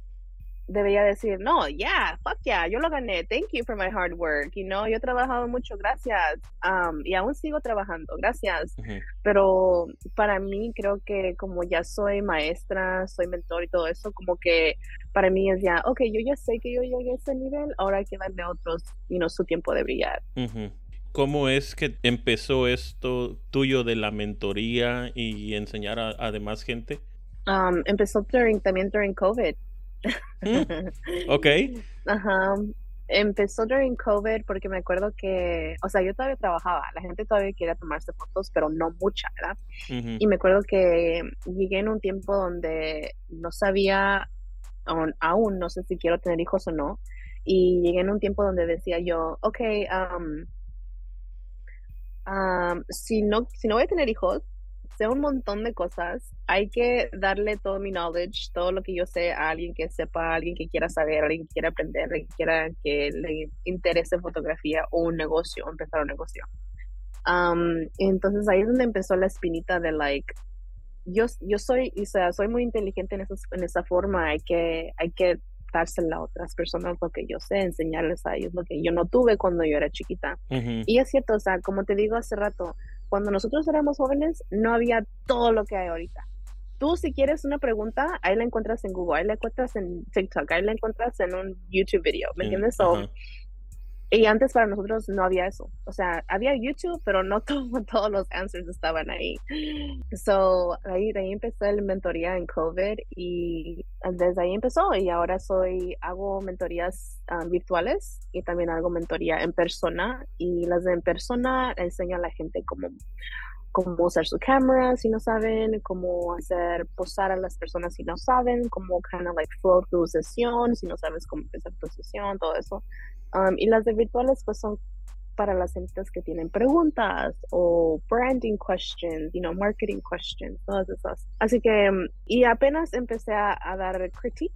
debería decir, no, yeah, fuck yeah, yo lo gané, thank you for my hard work, you know, yo he trabajado mucho, gracias, um, y aún sigo trabajando, gracias, pero para mí creo que como ya soy maestra, soy mentor y todo eso, como que para mí es ya, ok, yo ya sé que yo llegué a ese nivel, ahora hay que darle a otros, you know, su tiempo de brillar. ¿Cómo es que empezó esto tuyo de la mentoría y enseñar a, demás gente? Um, empezó también during COVID. Mm, ok. *laughs* Ajá. Empezó during COVID porque me acuerdo que, o sea, yo todavía trabajaba, la gente todavía quería tomarse fotos, pero no mucha, ¿verdad? Y me acuerdo que llegué en un tiempo donde no sabía, aún, aún, no sé si quiero tener hijos o no, y llegué en un tiempo donde decía yo, ok, um, si, no, si no voy a tener hijos, sé un montón de cosas. Hay que darle todo mi knowledge, todo lo que yo sé a alguien que sepa, a alguien que quiera saber, a alguien que quiera aprender, alguien que quiera que le interese fotografía o un negocio, empezar un negocio. entonces ahí es donde empezó la espinita de like, yo, yo soy, o sea, soy muy inteligente en, en esa forma, hay que, hay que dársela a otras personas lo que yo sé, enseñarles a ellos lo que yo no tuve cuando yo era chiquita. Y es cierto, o sea, como te digo hace rato, cuando nosotros éramos jóvenes no había todo lo que hay ahorita. Tú si quieres una pregunta, ahí la encuentras en Google, ahí la encuentras en TikTok, ahí la encuentras en un YouTube video, ¿me entiendes? Y antes para nosotros no había eso. O sea, había YouTube, pero no *laughs* todos los answers estaban ahí. So, ahí, de ahí empecé la mentoría en COVID y desde ahí empezó. Y ahora soy, hago mentorías ah, virtuales y también hago mentoría en persona. Y las de en persona enseño a la gente cómo, cómo usar su cámara si no saben, cómo hacer posar a las personas si no saben, cómo kind of like flow tu sesión, si no sabes cómo empezar tu sesión, todo eso. Um, y las de virtuales pues son para las gentes que tienen preguntas o branding questions, you know, marketing questions, todas esas. Así que, um, y apenas empecé a, dar critique.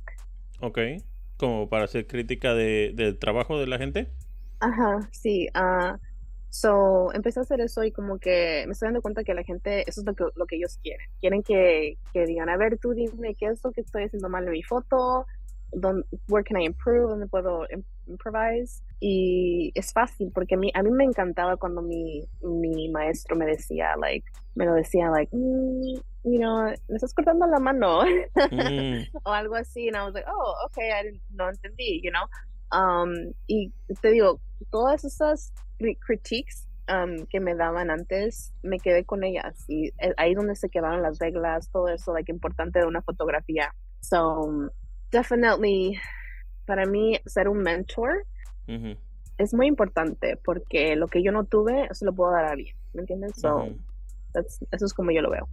Ok, como para hacer crítica de, del trabajo de la gente. Ajá, sí. Uh, so, empecé a hacer eso y como que me estoy dando cuenta que la gente, eso es lo que, lo que ellos quieren. Quieren que, que digan, a ver, tú dime qué es lo que estoy haciendo mal en mi foto, don, where can I improve, dónde puedo improvise. Y es fácil porque a mí, a mí me encantaba cuando mi, mi maestro me decía, like, me lo decía, like, mm, you know, me estás cortando la mano mm. *laughs* o algo así. And I was like, oh, okay, I no entendí, you know. Um, y te digo, todas esas critiques um, que me daban antes, me quedé con ellas y eh, ahí donde se quedaron las reglas, todo eso, like, importante de una fotografía. So, definitely, para mí, ser un mentor es muy importante porque lo que yo no tuve, eso lo puedo dar a alguien, ¿me entiendes? So, eso es como yo lo veo.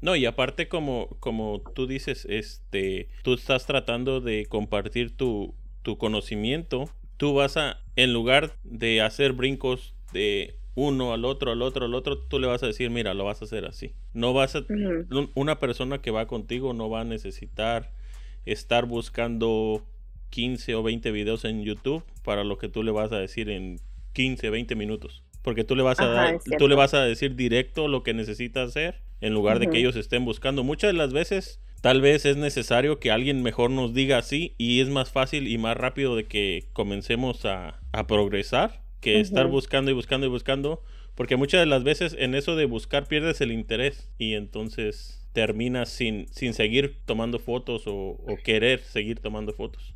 No, y aparte como, como tú dices, este, tú estás tratando de compartir tu, tu conocimiento, tú vas a, en lugar de hacer brincos de uno al otro, al otro, al otro, tú le vas a decir, mira, lo vas a hacer así. No vas a, una persona que va contigo no va a necesitar estar buscando 15 o 20 videos en YouTube para lo que tú le vas a decir en 15, 20 minutos. Porque tú le vas a dar, tú le vas a decir directo lo que necesita hacer en lugar de que ellos estén buscando. Muchas de las veces tal vez es necesario que alguien mejor nos diga así y es más fácil y más rápido de que comencemos a, progresar que estar buscando y buscando y buscando. Porque muchas de las veces en eso de buscar pierdes el interés y entonces terminas sin, sin seguir tomando fotos o, querer seguir tomando fotos.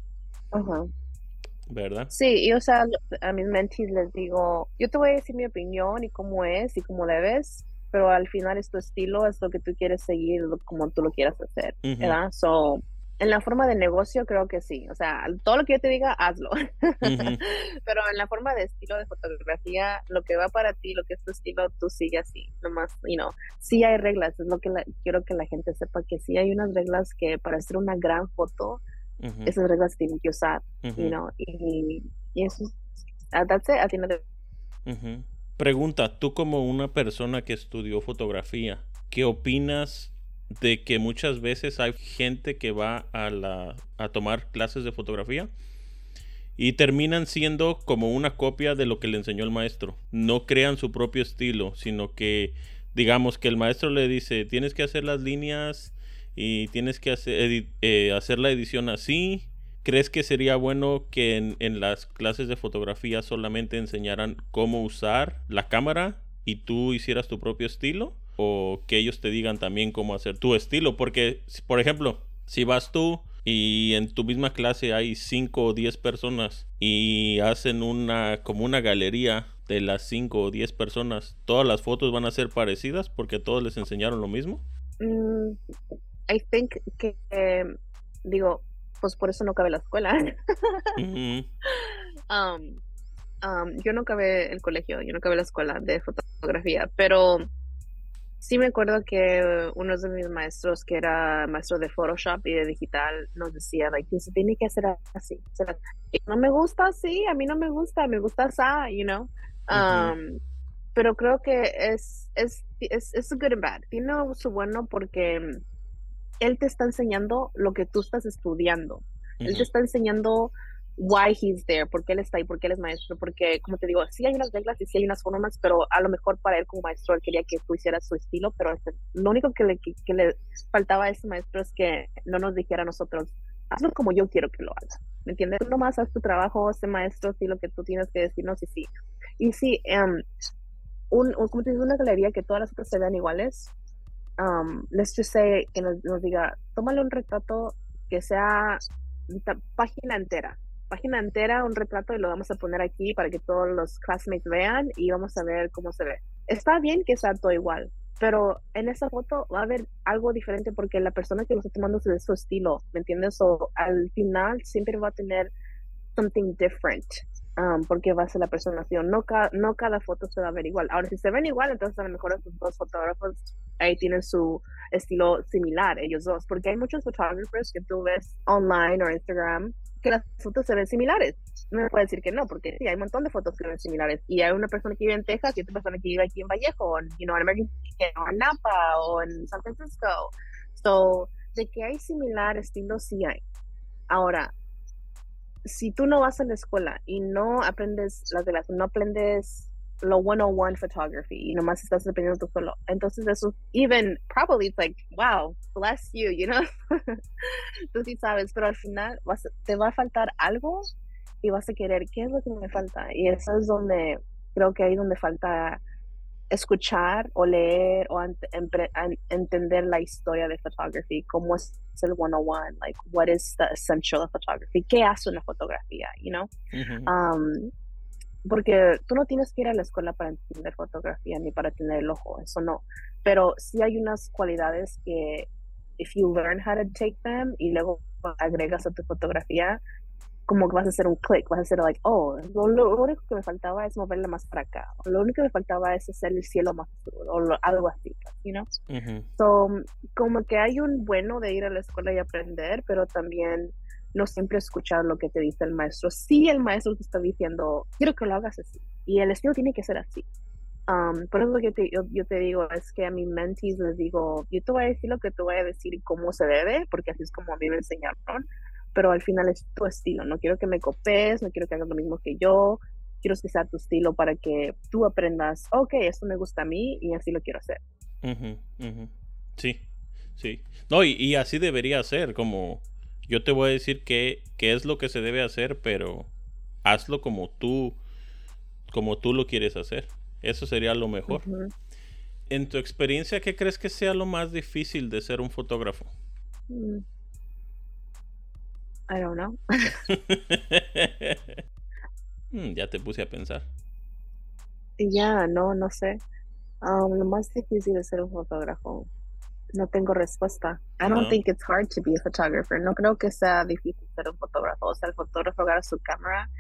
¿Verdad? Sí, y o sea, a mis mentis les digo, yo te voy a decir mi opinión y cómo es y cómo le ves, pero al final es tu estilo, es lo que tú quieres seguir, como tú lo quieras hacer, ¿verdad? So, en la forma de negocio creo que sí, o sea, todo lo que yo te diga, hazlo. *laughs* Pero en la forma de estilo de fotografía, lo que va para ti, lo que es tu estilo, tú sigue así, nomás, you know, sí hay reglas, es lo que quiero que la gente sepa, que sí hay unas reglas que para hacer una gran foto, esas reglas tienen que usar, you know, y, eso, that's it, al de... Pregunta, tú como una persona que estudió fotografía, ¿qué opinas de que muchas veces hay gente que va a, la, a tomar clases de fotografía y terminan siendo como una copia de lo que le enseñó el maestro. No crean su propio estilo, sino que digamos que el maestro le dice, tienes que hacer las líneas y tienes que hacer, eh, hacer la edición así. ¿Crees que sería bueno que en, en, las clases de fotografía solamente enseñaran cómo usar la cámara y tú hicieras tu propio estilo? ¿O que ellos te digan también cómo hacer tu estilo? Porque, por ejemplo, si vas tú y en tu misma clase hay 5 o 10 personas y hacen una como una galería de las 5 o 10 personas, ¿todas las fotos van a ser parecidas porque todos les enseñaron lo mismo? Mm, I think que, digo, pues por eso no cabe la escuela. *laughs* Um, um, yo no cabe el colegio, yo no cabe la escuela de fotografía, pero sí me acuerdo que uno de mis maestros, que era maestro de Photoshop y de digital, nos decía, que se tiene que hacer así. no me gusta así, a mí no me gusta, me gusta así, you know. Um, pero creo que es, es, es, es good and bad. Tiene su bueno porque él te está enseñando lo que tú estás estudiando. Él te está enseñando why he's there, por qué él está ahí, por qué él es maestro, porque como te digo, sí hay unas reglas y sí hay unas formas, pero a lo mejor para él como maestro él quería que tú hicieras su estilo, pero este, lo único que le, que, le faltaba a ese maestro es que no nos dijera a nosotros, hazlo como yo quiero que lo haga, ¿me entiendes? Tú nomás haz tu trabajo, ese maestro, sí lo que tú tienes que decirnos y sí. Y sí, um, un, como te digo, una galería que todas las otras se vean iguales, um, let's just say que nos diga, tómale un retrato que sea página entera, página entera, un retrato y lo vamos a poner aquí para que todos los classmates vean y vamos a ver cómo se ve. Está bien que sea todo igual, pero en esa foto va a haber algo diferente porque la persona que lo está tomando es de su estilo, ¿me entiendes? O al final siempre va a tener something different. Um, porque va a ser la personación. No, no cada foto se va a ver igual. Ahora, si se ven igual, entonces a lo mejor estos dos fotógrafos ahí tienen su estilo similar, ellos dos. Porque hay muchos fotógrafos que tú ves online o Instagram que las fotos se ven similares. No me puede decir que no, porque sí, hay un montón de fotos que se ven similares. Y hay una persona que vive en Texas y otra persona que vive aquí en Vallejo, o en, you know, en, o en Napa, o en San Francisco. So, de que hay similar estilo, sí hay. Ahora, si tú no vas a la escuela y no aprendes las de las, no aprendes lo 101 photography y nomás estás dependiendo tú solo. Entonces eso, even probably it's like, wow, bless you, you know. *laughs* tú sí sabes, pero al final vas, te va a faltar algo y vas a querer, ¿qué es lo que me falta? Y eso es donde, creo que ahí donde falta escuchar o leer o entender la historia de photography, cómo es el 101, like what is the essential of photography, qué hace una fotografía, you know? um, porque tú no tienes que ir a la escuela para entender fotografía ni para tener el ojo, eso no. Pero sí hay unas cualidades que, if you learn how to take them y luego agregas a tu fotografía, como que vas a hacer un click, vas a hacer like, oh, lo, único que me faltaba es moverla más para acá, o lo único que me faltaba es hacer el cielo más azul, o algo así, you know? So, como que hay un bueno de ir a la escuela y aprender, pero también no siempre escuchar lo que te dice el maestro. Si el maestro te está diciendo, quiero que lo hagas así, y el estilo tiene que ser así. Um, por eso que yo, yo, te digo es que a mis mentees les digo, yo te voy a decir lo que te voy a decir y cómo se debe, porque así es como a mí me enseñaron, pero al final es tu estilo. No quiero que me copies, no quiero que hagas lo mismo que yo, quiero que sea tu estilo para que tú aprendas, ok, esto me gusta a mí y así lo quiero hacer. Sí, sí. No, y, y así debería ser, como yo te voy a decir qué, qué es lo que se debe hacer, pero hazlo como tú, como tú lo quieres hacer. Eso sería lo mejor. En tu experiencia, ¿qué crees que sea lo más difícil de ser un fotógrafo? Mm. I don't know. Hmm, *laughs* ya te puse a pensar. Ya, no, no sé. Um, lo más difícil de ser un fotógrafo no tengo respuesta. I don't think it's hard to be a photographer. No creo que sea difícil ser un fotógrafo. O sea, el fotógrafo agarra su cámara,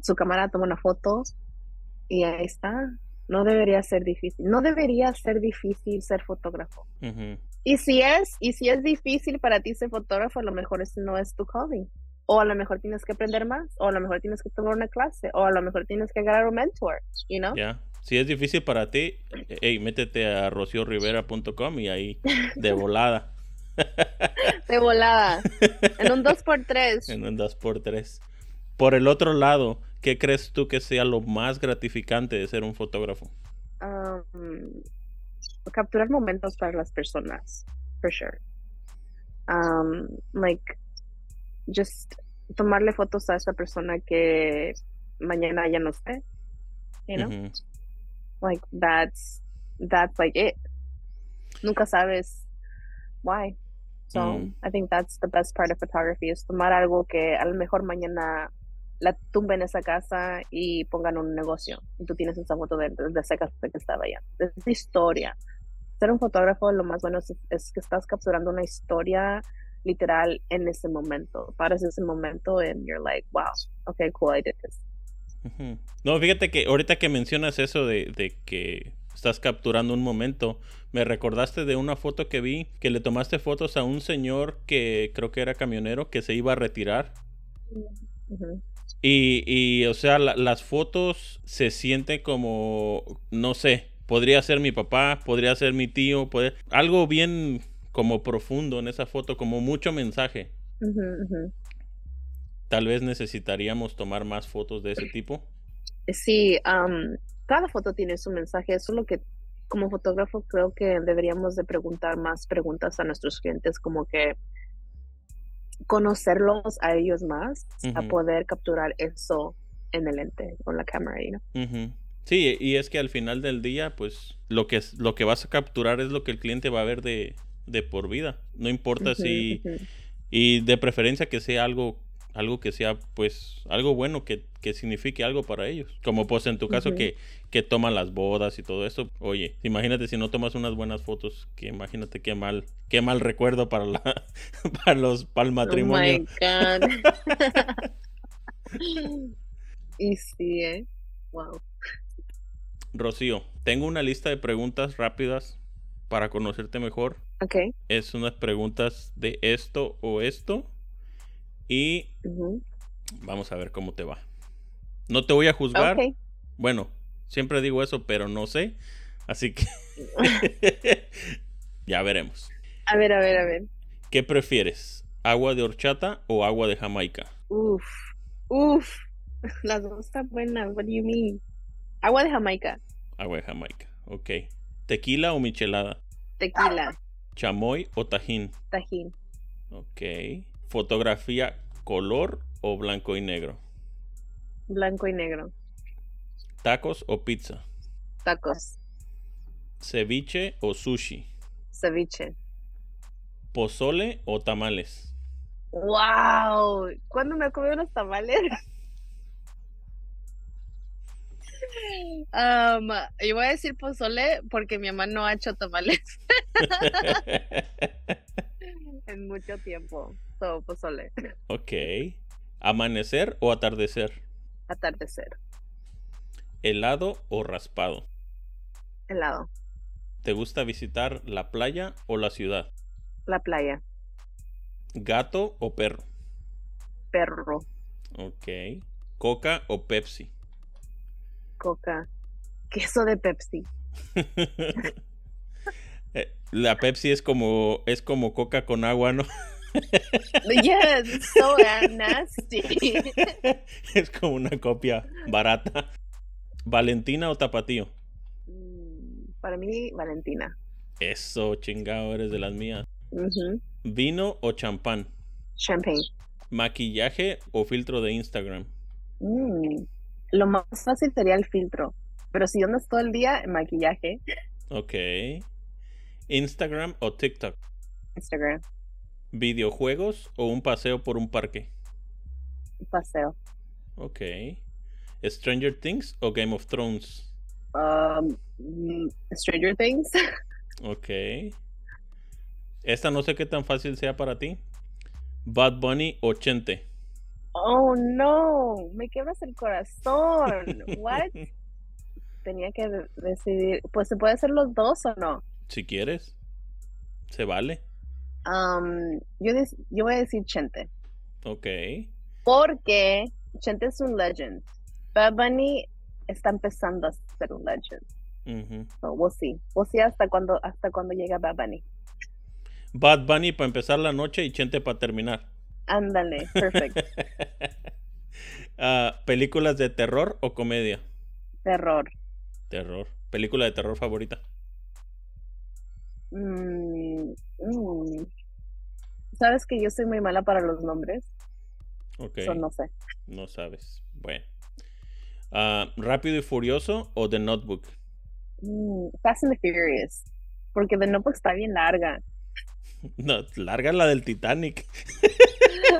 su cámara toma una foto y ahí está. No debería ser difícil. No debería ser difícil ser fotógrafo. Y si es, y si es difícil para ti ser fotógrafo, a lo mejor ese no es tu calling. O a lo mejor tienes que aprender más, o a lo mejor tienes que tomar una clase, o a lo mejor tienes que agarrar un mentor, you know? Si es difícil para ti, hey, métete a rociorrivera.com y ahí de volada. *laughs* De volada. En un 2x3. En un 2x3. Por el otro lado, ¿qué crees tú que sea lo más gratificante de ser un fotógrafo? Um, capturar momentos para las personas, for sure. Um, like, just tomarle fotos a esa persona que mañana ya no esté, you know? Like, that's, that's like it. Nunca sabes why. So, Mm. I think that's the best part of photography, es tomar algo que a lo mejor mañana la tumben esa casa y pongan un negocio. Y tú tienes esa foto de, de esa casa que estaba allá. Es esa historia. Ser un fotógrafo, lo más bueno es, es que estás capturando una historia literal en ese momento. Paras ese momento and you're like, wow, okay, cool, I did this. No, fíjate que ahorita que mencionas eso de, de que estás capturando un momento, me recordaste de una foto que vi que le tomaste fotos a un señor que creo que era camionero que se iba a retirar. Y, y, o sea, la- las fotos se sienten como, no sé, podría ser mi papá, podría ser mi tío, puede- algo bien como profundo en esa foto, como mucho mensaje. Tal vez necesitaríamos tomar más fotos de ese tipo. Sí, am, cada foto tiene su mensaje. Eso es lo que, como fotógrafo, creo que deberíamos de preguntar más preguntas a nuestros clientes, como que conocerlos a ellos más, a Ujú. poder capturar eso en el lente, con la cámara? Ujú. Sí, y es que al final del día, pues lo que, es- lo que vas a capturar es lo que el cliente va a ver de, de por vida. No importa si... Y de preferencia que sea algo, algo que sea, pues, algo bueno, que, que signifique algo para ellos. Como pues en tu caso que, que toman las bodas y todo eso. Oye, imagínate si no tomas unas buenas fotos, que imagínate qué mal, qué mal recuerdo para la, *laughs* para los, para el Oh my matrimonio. God. *laughs* y sí, ¿eh? Wow. Rocío, tengo una lista de preguntas rápidas para conocerte mejor. Ok. Es unas preguntas de esto o esto. Y vamos a ver cómo te va. No te voy a juzgar. Bueno, siempre digo eso, pero no sé. Así que *laughs* ya veremos. A ver, a ver, a ver. ¿Qué prefieres? ¿Agua de horchata o agua de Jamaica? Uf, uf. *laughs* Las dos están buenas. What do you mean? Agua de Jamaica. Agua de Jamaica, ok. ¿Tequila o michelada? Tequila. ¿Chamoy o tajín? Tajín. Ok. ¿Fotografía color o blanco y negro? Blanco y negro. ¿Tacos o pizza? Tacos. ¿Ceviche o sushi? Ceviche. ¿Pozole o tamales? ¡Wow! ¿Cuándo me comí unos tamales? *laughs* Um, yo voy a decir pozole porque mi mamá no ha hecho tamales *laughs* *laughs* en mucho tiempo. So, pozole. ok. ¿Amanecer o atardecer? Atardecer. ¿Helado o raspado? Helado. ¿Te gusta visitar la playa o la ciudad? La playa. ¿Gato o perro? Perro. Ok. ¿Coca o Pepsi? Coca. Queso de Pepsi. *laughs* Eh, la Pepsi es como es como coca con agua, ¿no? *laughs* Yes, it's so nasty. *laughs* es como una copia barata. ¿Valentina o Tapatío? Mm, Para mí, Valentina. Eso, chingado, eres de las mías. ¿Vino o champán? Champagne. ¿Maquillaje o filtro de Instagram? Mm, Lo más fácil sería el filtro. Pero si andas todo el día en maquillaje, Ok. ¿Instagram o TikTok? Instagram, ¿Videojuegos o un paseo por un parque? paseo. Ok. ¿Stranger Things o Game of Thrones? Um, mm, Stranger Things. *laughs* Ok. Esta no sé qué tan fácil sea para ti. Bad Bunny o Chente. Oh no, me quebras el corazón. *laughs* What? Tenía que de- decidir. Pues se puede hacer los dos o no. Si quieres. Se vale. Um, yo, voy a decir Chente. Ok. Porque Chente es un legend. Bad Bunny está empezando a ser un legend. So we'll see. We'll see hasta cuando, hasta cuando llega Bad Bunny. Bad Bunny para empezar la noche y Chente para terminar. Ándale, perfect. *laughs* Ah, ¿Películas de terror o comedia? Terror. Terror. ¿Película de terror favorita? Mm, mm. Sabes que yo soy muy mala para los nombres. Ok. Eso no sé. No sabes. Bueno. Ah, ¿Rápido y Furioso o The Notebook? Mm, Fast and the Furious. Porque The Notebook está bien larga. *laughs* No, larga la del Titanic.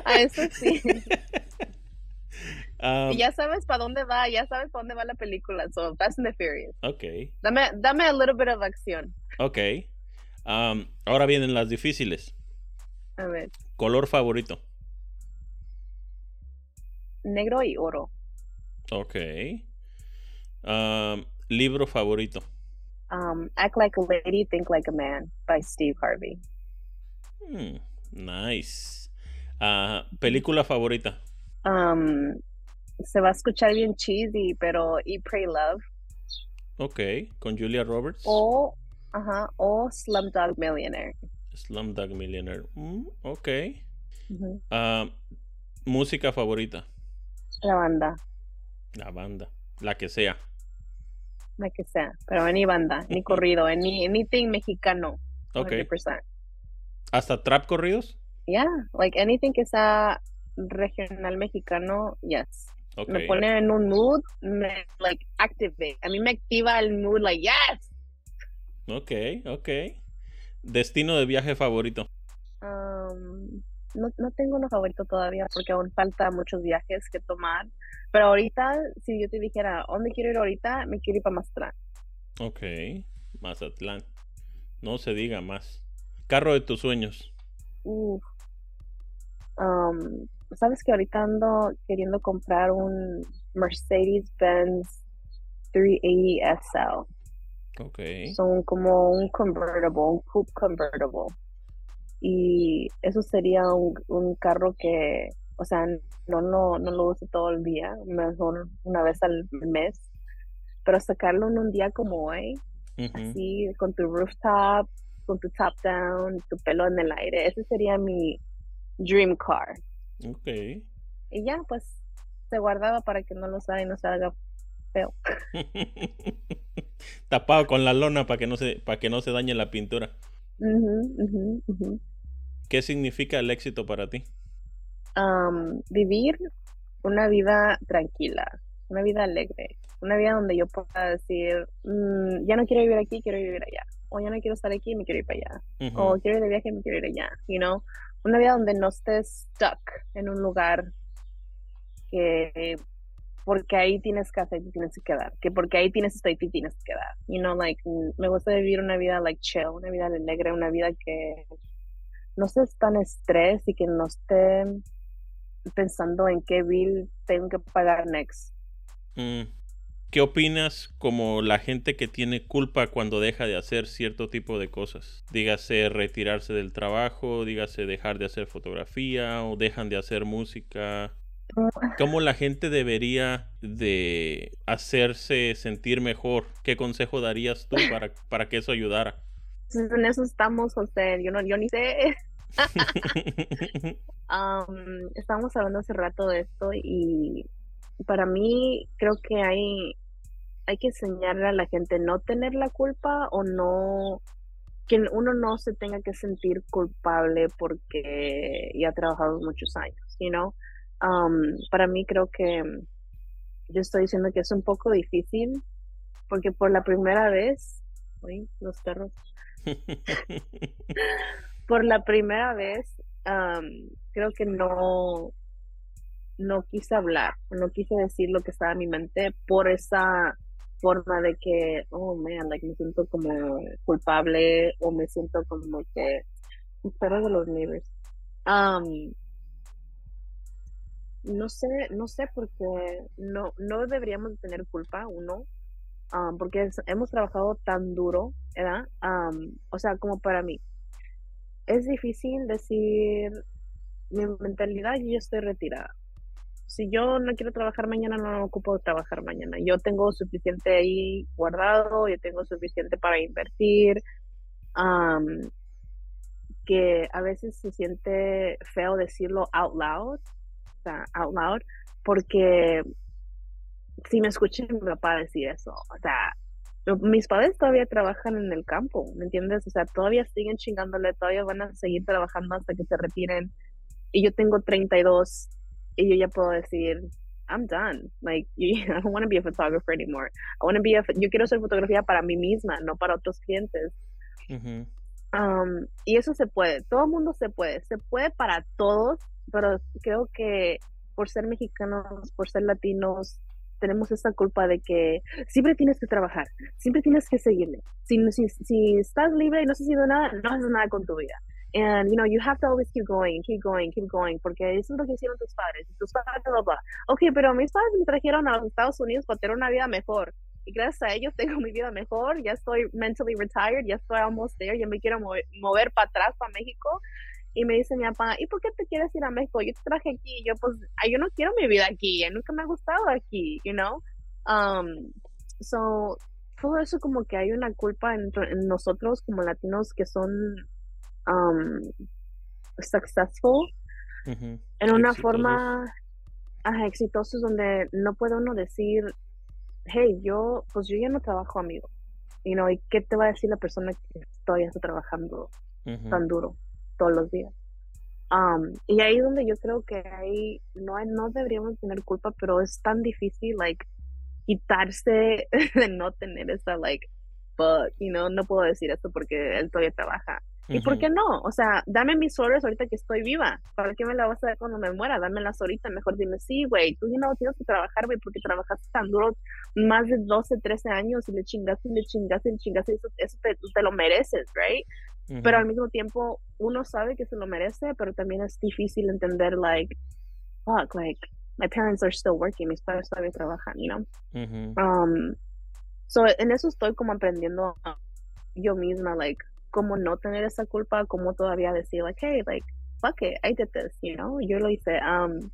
A *laughs* eso sí. *laughs* Ah, Y ya sabes para dónde va, ya sabes para dónde va la película. So, Fast and the Furious. ok, Dame, dame a little bit of acción. ok. Ahora vienen las difíciles. A ver, Color favorito. negro y oro. Ok. Libro favorito. Um, Act Like a Lady, Think Like a Man by Steve Harvey. Hmm, nice. Ah, película favorita. Um, se va a escuchar bien cheesy, pero Eat, Pray, Love. Ok, con Julia Roberts. O, ajá, o Slumdog Millionaire. Slumdog Millionaire. Mm, ok. Ujú. Ah, música favorita. La banda, La banda. La que sea. la que sea, pero ni banda, ni corrido, any, anything mexicano. Ok. 100%. ¿Hasta trap corridos? Yeah, like anything que sea regional mexicano, yes. Ok. Me pone en un mood, me like activate. A mí me activa el mood, like yes. Ok, ok. Destino de viaje favorito. Um, no, no tengo uno favorito todavía porque aún falta muchos viajes que tomar. Pero ahorita, si yo te dijera, ¿dónde quiero ir ahorita? Me quiero ir para Mazatlán. Ok. Mazatlán. No se diga más. Carro de tus sueños. Uf. Um, Sabes que ahorita ando queriendo comprar un Mercedes-Benz 380 SL. Son como un convertible, un coupe convertible. Y eso sería un, un carro que, o sea, no, no, no lo uso todo el día, mejor una vez al mes. Pero sacarlo en un día como hoy, así, con tu rooftop, con tu top down, tu pelo en el aire, ese sería mi dream car. Ok. Y ya, pues, se guardaba para que no lo sabe y no se haga feo. *laughs* Tapado con la lona para que no se para que no se dañe la pintura. ¿Qué significa el éxito para ti? Vivir una vida tranquila, una vida alegre, una vida donde yo pueda decir, "Mm, ya no quiero vivir aquí, quiero vivir allá, o ya no quiero estar aquí, me quiero ir para allá, o quiero ir de viaje, me quiero ir allá, you know, una vida donde no estés stuck en un lugar que porque ahí tienes casa y te tienes que quedar, que porque ahí tienes esto y tienes que quedar, you know, like, mm, me gusta vivir una vida like chill, una vida alegre, una vida que no estés tan estrés y que no esté pensando en qué bill tengo que pagar next. Mm. ¿Qué opinas como la gente que tiene culpa cuando deja de hacer cierto tipo de cosas? Dígase retirarse del trabajo, dígase dejar de hacer fotografía o dejan de hacer música. *laughs* ¿Cómo la gente debería de hacerse sentir mejor? ¿Qué consejo darías tú para, para que eso ayudara? Entonces, en eso estamos, José. Yo no, yo ni sé. *laughs* *laughs* Am, estábamos hablando hace rato de esto y para mí creo que hay, hay que enseñarle a la gente no tener la culpa o no, que uno no se tenga que sentir culpable porque ya ha trabajado muchos años, you know? Am, para mí creo que yo estoy diciendo que es un poco difícil porque por la primera vez, uy, los perros, *laughs* por la primera vez, am, creo que no, no quise hablar, no quise decir lo que estaba en mi mente por esa forma de que, oh man, like me siento como culpable o me siento como que, espero de los neighbors. Am, no sé, no sé porque no, no deberíamos de tener culpa, uno, am, porque es- hemos trabajado tan duro, ¿verdad? Am, o sea, como para mí. Es difícil decir, mi mentalidad, yo estoy retirada. Si yo no quiero trabajar mañana, no ocupo trabajar mañana. Yo tengo suficiente ahí guardado, yo tengo suficiente para invertir. am, que a veces se siente feo decirlo out loud, sea, out loud, porque si me escuché mi papá decir eso, o sea, mis padres todavía trabajan en el campo, ¿me entiendes? O sea, todavía siguen chingándole, todavía van a seguir trabajando hasta que se retiren. Y yo tengo 32 y yo ya puedo decir, I'm done. Like, *laughs* I don't want to be a photographer anymore. I want to be a, yo quiero hacer fotografía para mí misma, no para otros clientes. um, y eso se puede, todo el mundo se puede, se puede para todos, pero creo que por ser mexicanos, por ser latinos, tenemos esa culpa de que siempre tienes que trabajar, siempre tienes que seguirle. Si, si, si estás libre y no has haciendo nada, no haces nada con tu vida. And, you know, you have to always keep going, keep going, keep going, porque eso es lo que hicieron tus padres. Tus padres, bla, bla. Ok, pero mis padres me trajeron a los Estados Unidos para tener una vida mejor. Y gracias a ellos tengo mi vida mejor, ya estoy mentally retired, ya estoy almost there, ya me quiero mover, mover para atrás, para México. Y me dice mi papá, ¿y por qué te quieres ir a México? Yo te traje aquí. Y yo, pues, yo no quiero mi vida aquí. Nunca me ha gustado aquí, you know? Um, so, todo eso como que hay una culpa en, en nosotros como latinos que son um, successful en una forma ajá, exitosos donde no puede uno decir, hey, yo, pues yo ya no trabajo, amigo. You know, ¿y qué te va a decir la persona que todavía está trabajando tan duro? Todos los días. Um, y ahí donde yo creo que ahí no, no deberíamos tener culpa, pero es tan difícil, like, quitarse *laughs* de no tener esa, like, but, you know, no puedo decir esto porque él todavía trabaja. ¿Y por qué no? O sea, dame mis horas ahorita que estoy viva. ¿Para qué me la vas a dar cuando me muera? Dámelas ahorita. Mejor dime, sí, güey, tú no tienes que trabajar, güey, porque trabajaste tan duro más de 12, 13 años y le chingaste y le chingaste y le chingaste. Eso, eso te, te, lo mereces, right? Pero al mismo tiempo, uno sabe que se lo merece, pero también es difícil entender, like, fuck, like, my parents are still working, mis padres todavía trabajan, you know? um, so, en eso estoy como aprendiendo yo misma, like, cómo no tener esa culpa, cómo todavía decir, like, hey, like, fuck it, I did this, you know? Yo lo hice. Um,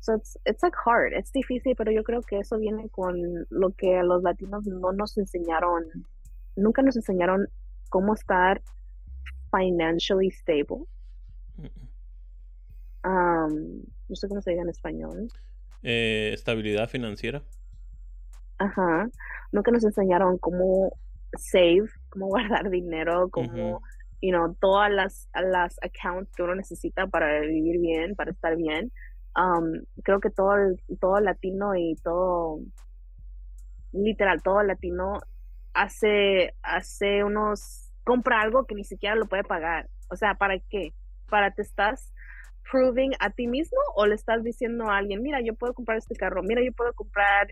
so it's, it's like hard, it's difícil, pero yo creo que eso viene con lo que a los latinos no nos enseñaron, nunca nos enseñaron cómo estar financially stable. Um, no sé cómo se diga en español. Eh, estabilidad financiera. Ajá. Nunca nos enseñaron cómo save, cómo *laughs* guardar dinero, cómo, you know, todas las, las accounts que uno necesita para vivir bien, para estar bien. Um, creo que todo, todo latino y todo, literal, todo latino hace, hace unos, compra algo que ni siquiera lo puede pagar. O sea, ¿para qué? ¿Para te estás proving a ti mismo o le estás diciendo a alguien, mira, yo puedo comprar este carro, mira, yo puedo comprar,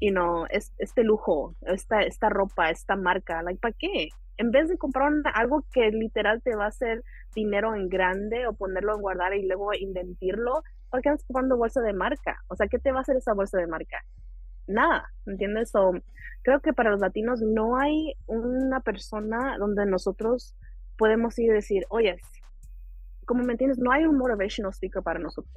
you know, este lujo, esta, esta ropa, esta marca, like, ¿para qué? En vez de comprar algo que literal te va a hacer dinero en grande o ponerlo en guardar y luego inventarlo, ¿por qué estás comprando bolsa de marca? O sea, ¿qué te va a hacer esa bolsa de marca? Nada, ¿entiendes? So, creo que para los latinos no hay una persona donde nosotros podemos ir y decir, oye, como me entiendes, no hay un motivational speaker para nosotros.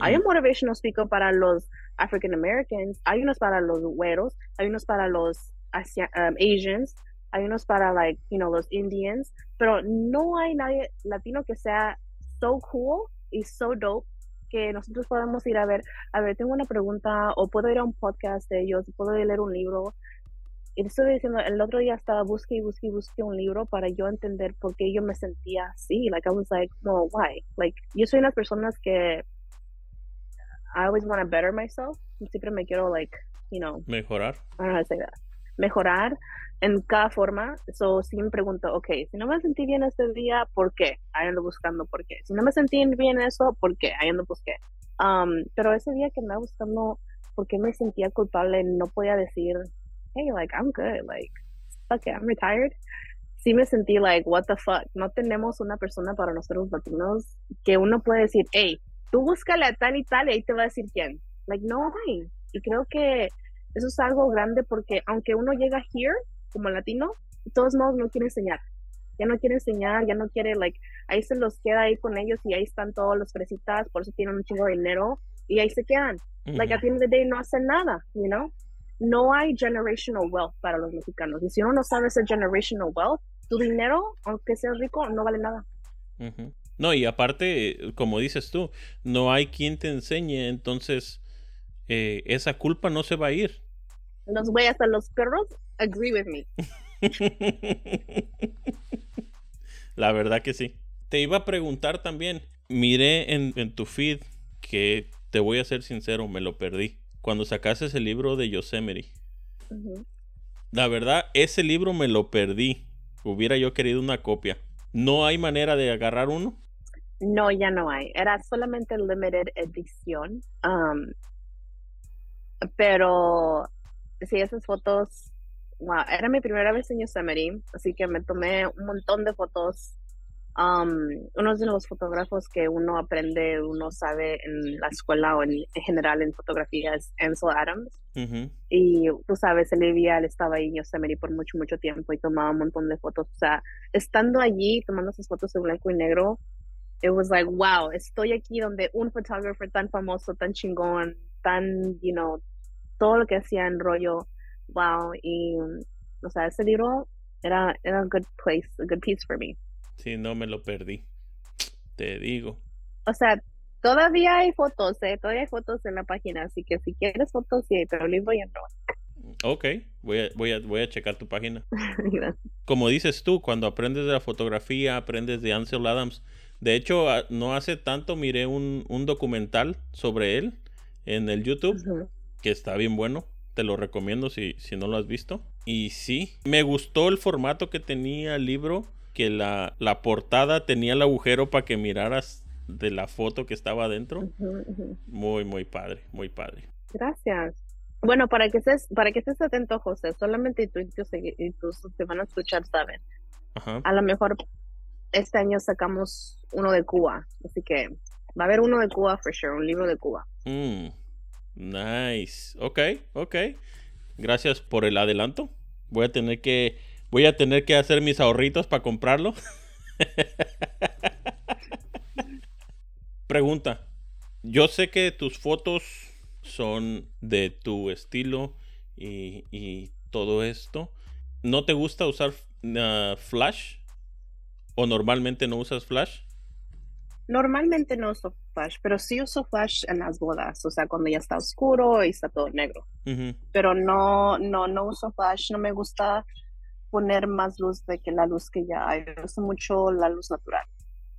Hay un motivational speaker para los African Americans, hay unos para los güeros, hay unos para los um, Asians, hay unos para, like, you know, los Indians, pero no hay nadie latino que sea so cool y so dope que nosotros podemos ir a ver, a ver, tengo una pregunta o puedo ir a un podcast de ellos, puedo leer un libro. Y estoy diciendo, el otro día estaba busque y busque y busque un libro para yo entender por qué yo me sentía así. Like, I was like, no, why? Like, yo soy una persona que I always want to better myself. Siempre me quiero, like, you know. Mejorar. I don't know how to say that. Mejorar en cada forma. So, si me pregunto, ok, si no me sentí bien este día, ¿por qué? Ahí ando buscando por qué. Si no me sentí bien eso, ¿por qué? Ahí ando busqué. Um, pero ese día que andaba buscando por qué me sentía culpable, no podía decir, hey, like, I'm good, like, fuck it, I'm retired. Sí me sentí like, what the fuck. No tenemos una persona para nosotros latinos que uno puede decir, hey, tú búscale a tal y tal y ahí te va a decir quién. Like, no, güey. Y creo que eso es algo grande porque aunque uno llega here, como latino, de todos modos no quiere enseñar. Ya no quiere enseñar, ya no quiere, like, ahí se los queda ahí con ellos y ahí están todos los fresitas, por eso tienen un chingo de dinero y ahí se quedan. Like, at the end of the day no hacen nada, you know? No hay generational wealth para los mexicanos. Y si uno no sabe ese generational wealth, tu dinero, aunque seas rico, no vale nada. No, y aparte, como dices tú, no hay quien te enseñe, entonces eh, esa culpa no se va a ir. Los güey, hasta los perros agree with me. *laughs* La verdad que sí. Te iba a preguntar también, miré en, en tu feed que te voy a ser sincero, me lo perdí. Cuando sacaste ese libro de Yosemite. La verdad, ese libro me lo perdí. Hubiera yo querido una copia. ¿No hay manera de agarrar uno? No, ya no hay. Era solamente limited edición. Um, pero sí, esas fotos, wow, era mi primera vez en Yosemite, así que me tomé un montón de fotos. Um, uno de los fotógrafos que uno aprende, uno sabe en la escuela o en, en general en fotografía es Ansel Adams. Ujú. Y tú sabes, Olivia, él estaba ahí en Yosemite por mucho, mucho tiempo y tomaba un montón de fotos. O sea, estando allí, tomando esas fotos en blanco y negro, it was like, wow, estoy aquí donde un fotógrafo tan famoso, tan chingón, tan, you know, todo lo que hacía en rollo, wow. Y, o sea, ese libro era, era a good place, a good piece for me. Sí, no me lo perdí. Te digo. O sea, todavía hay fotos, ¿eh? Todavía hay fotos en la página, así que si quieres fotos, sí, pero el libro ya no. Ok, voy a, voy a, voy a checar tu página. *laughs* Como dices tú, cuando aprendes de la fotografía, aprendes de Ansel Adams. De hecho, a- no hace tanto miré un, un documental sobre él en el YouTube, Ujú. Que está bien bueno. Te lo recomiendo si, si no lo has visto. Y sí, me gustó el formato que tenía el libro, que la, la portada tenía el agujero para que miraras de la foto que estaba adentro. Muy, muy padre, muy padre. Gracias. Bueno, para que estés, para que estés atento, José, solamente tú y tus, y tus que van a escuchar saben. Ajá. A lo mejor este año sacamos uno de Cuba, así que va a haber uno de Cuba for sure, un libro de Cuba. Mm, nice. Ok, ok. Gracias por el adelanto. Voy a tener que voy a tener que hacer mis ahorritos para comprarlo. *laughs* Pregunta. Yo sé que tus fotos son de tu estilo y, y todo esto. ¿No te gusta usar uh, flash? ¿O normalmente no usas flash? Normalmente no uso flash, pero sí uso flash en las bodas, o sea, cuando ya está oscuro y está todo negro. Pero no, no, no uso flash, no me gusta poner más luz de que la luz que ya hay. Uso mucho la luz natural.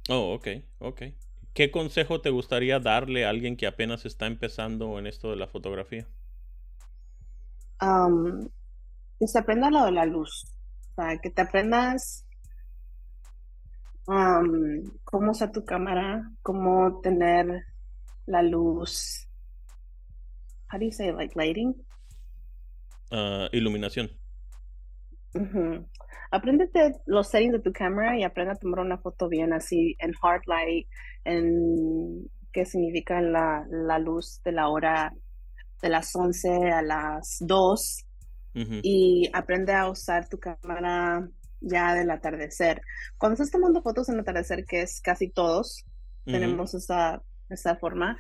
Oh, ok, ok. ¿Qué consejo te gustaría darle a alguien que apenas está empezando en esto de la fotografía? Am, que se aprenda lo de la luz. O sea, que te aprendas am, cómo usar tu cámara, cómo tener la luz. How do you say like lighting? Ah, iluminación. Apréndete los settings de tu cámara y aprende a tomar una foto bien así en hard light, en qué significa la, la luz de la hora de las 11 a las 2 Ujú, y aprende a usar tu cámara ya del atardecer. Cuando estás tomando fotos en el atardecer, que es casi todos, tenemos esa, esa forma,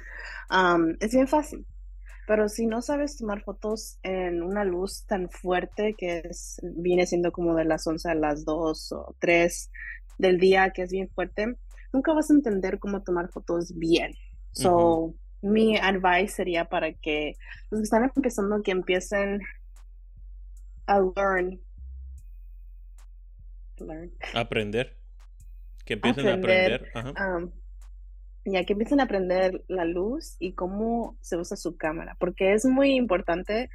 am, es bien fácil. Pero si no sabes tomar fotos en una luz tan fuerte que es, viene siendo como de las 11 a las 2 o 3 del día, que es bien fuerte, nunca vas a entender cómo tomar fotos bien. So, mi advice sería para que los que están empezando, que empiecen a learn. Learn. Aprender. Que empiecen a Aprender. Ajá. um, ya que empiecen a aprender la luz y cómo se usa su cámara, porque es muy importante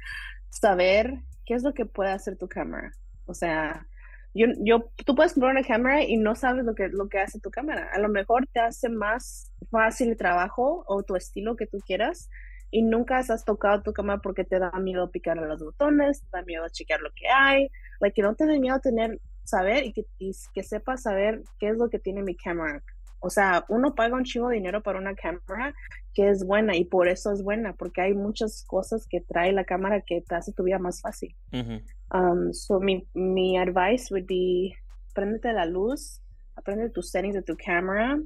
saber qué es lo que puede hacer tu cámara. O sea, yo, yo, tú puedes comprar una cámara y no sabes lo que, lo que hace tu cámara. A lo mejor te hace más fácil el trabajo o tu estilo que tú quieras y nunca has tocado tu cámara porque te da miedo picar a los botones, te da miedo chequear lo que hay, like, que no te dé miedo tener, saber y que, y que sepas saber qué es lo que tiene mi cámara. O sea, uno paga un chingo de dinero para una cámara que es buena y por eso es buena, porque hay muchas cosas que trae la cámara que te hace tu vida más fácil. Um, so mi, mi advice would be, préndete la luz, aprende tus settings de tu cámara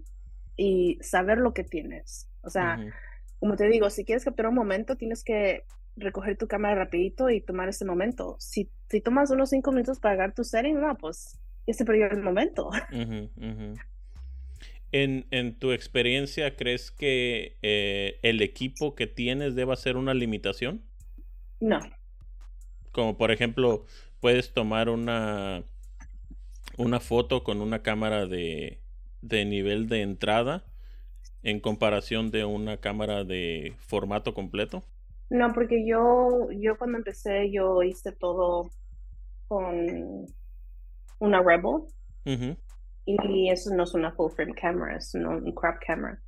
y saber lo que tienes. O sea, como te digo, si quieres capturar un momento, tienes que recoger tu cámara rapidito y tomar ese momento. Si, si tomas unos cinco minutos para agarrar tu setting, no, pues ya se perdió el momento. *laughs* En, en tu experiencia, ¿crees que eh, el equipo que tienes deba ser una limitación? No, Como por ejemplo, puedes tomar una, una foto con una cámara de, de nivel de entrada en comparación de una cámara de formato completo? No, porque yo, yo cuando empecé, yo hice todo con una Rebel. Y eso no es una full frame camera, es una, un crop camera.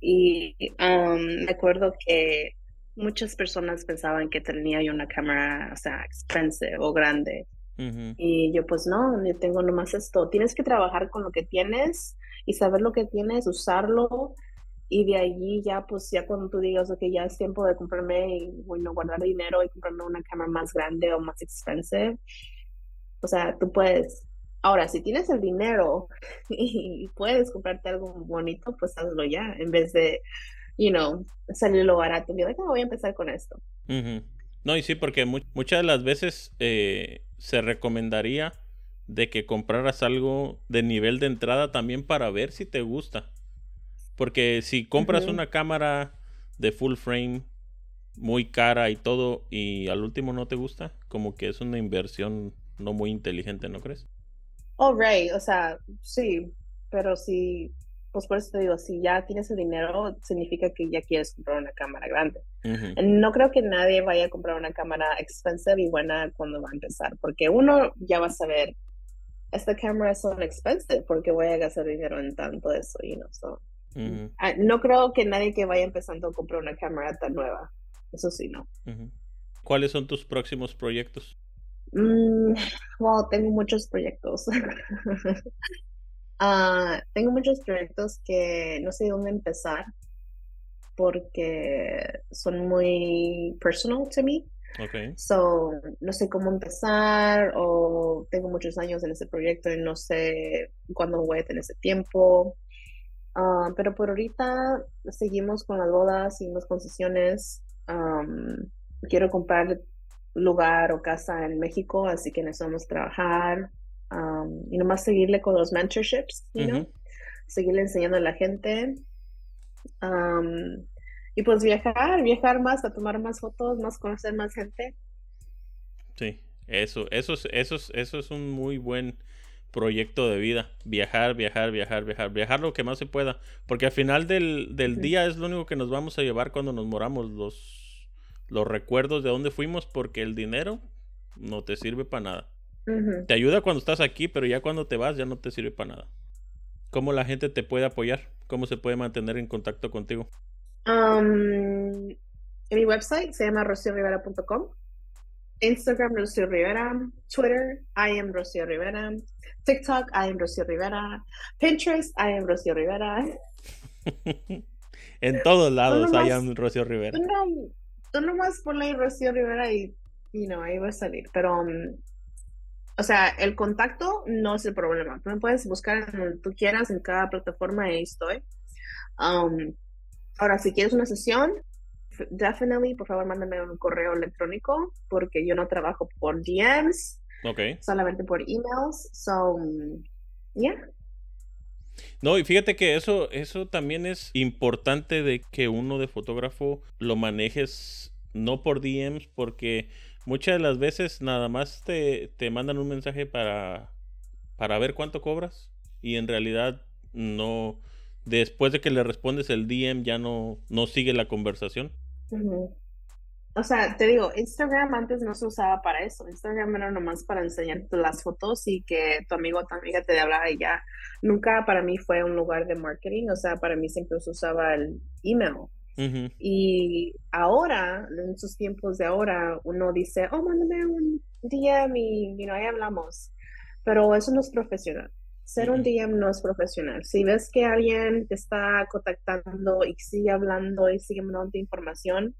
Y um, me acuerdo que muchas personas pensaban que tenía yo una cámara, o sea, expensive o grande. Y yo pues no, yo tengo nomás esto. Tienes que trabajar con lo que tienes y saber lo que tienes, usarlo. Y de allí ya, pues ya cuando tú digas, ok, ya es tiempo de comprarme y bueno, guardar dinero y comprarme una cámara más grande o más expensive. O sea, tú puedes. Ahora, si tienes el dinero *laughs* y puedes comprarte algo bonito, pues hazlo ya, en vez de, you know, salir lo barato. Y like, voy a empezar con esto. No, y sí, porque muchas de las veces eh, se recomendaría de que compraras algo de nivel de entrada también para ver si te gusta. Porque si compras una cámara de full frame muy cara y todo y al último no te gusta, como que es una inversión no muy inteligente, ¿no crees? Oh, right, o sea, sí, pero si, pues por eso te digo, si ya tienes el dinero, significa que ya quieres comprar una cámara grande. No creo que nadie vaya a comprar una cámara expensive y buena cuando va a empezar, porque uno ya va a saber, esta cámara es son expensive, porque voy a gastar dinero en tanto eso, y no so. Ah, no creo que nadie que vaya empezando a comprar una cámara tan nueva. Eso sí, no. ¿Cuáles son tus próximos proyectos? Mm, wow, tengo muchos proyectos. *laughs* Ah, tengo muchos proyectos que no sé dónde empezar porque son muy personal to me. Okay. So, no sé cómo empezar o tengo muchos años en ese proyecto y no sé cuándo voy a tener ese tiempo. Ah, pero por ahorita seguimos con las bodas, seguimos con sesiones. quiero comprar lugar o casa en México, así que necesitamos trabajar y nomás seguirle con los mentorships, you seguirle enseñando a la gente. y pues viajar, viajar más, a tomar más fotos, más conocer más gente. Sí, eso, eso es, eso es, eso es un muy buen proyecto de vida. Viajar, viajar, viajar, viajar, viajar lo que más se pueda. Porque al final del, día es lo único que nos vamos a llevar cuando nos moramos, los, los recuerdos de dónde fuimos, porque el dinero no te sirve para nada. Te ayuda cuando estás aquí, pero ya cuando te vas ya no te sirve para nada. ¿Cómo la gente te puede apoyar? ¿Cómo se puede mantener en contacto contigo? en mi website se llama rociorivera.com. Instagram, Rocio Rivera. Twitter, I am Rocio Rivera. TikTok, I am Rocio Rivera. Pinterest, I am Rocio Rivera. *laughs* en todos lados, I am Rocio Rivera. Tú, no, tú nomás ponle Rocio Rivera y, you know, ahí va a salir. Pero, um, o sea, el contacto no es el problema. Tú me puedes buscar en donde tú quieras, en cada plataforma, ahí estoy. Um, ahora, si quieres una sesión, definitely, por favor, mándame un correo electrónico porque yo no trabajo por DMs. Okay. Solamente por emails. So, yeah. No, y fíjate que eso, eso también es importante de que uno de fotógrafo lo manejes no por DMs, porque muchas de las veces nada más te, te mandan un mensaje para, para ver cuánto cobras y en realidad no, después de que le respondes el DM ya no, no sigue la conversación. O sea, te digo, Instagram antes no se usaba para eso. Instagram era nomás para enseñarte las fotos y que tu amigo o tu amiga te hablara y ya. Nunca para mí fue un lugar de marketing. O sea, para mí siempre se usaba el email. Y ahora, en sus tiempos de ahora, uno dice, oh, mándame un DM y ahí hablamos. Pero eso no es profesional. Ser un DM no es profesional. Si ves que alguien te está contactando y sigue hablando y sigue mandando información,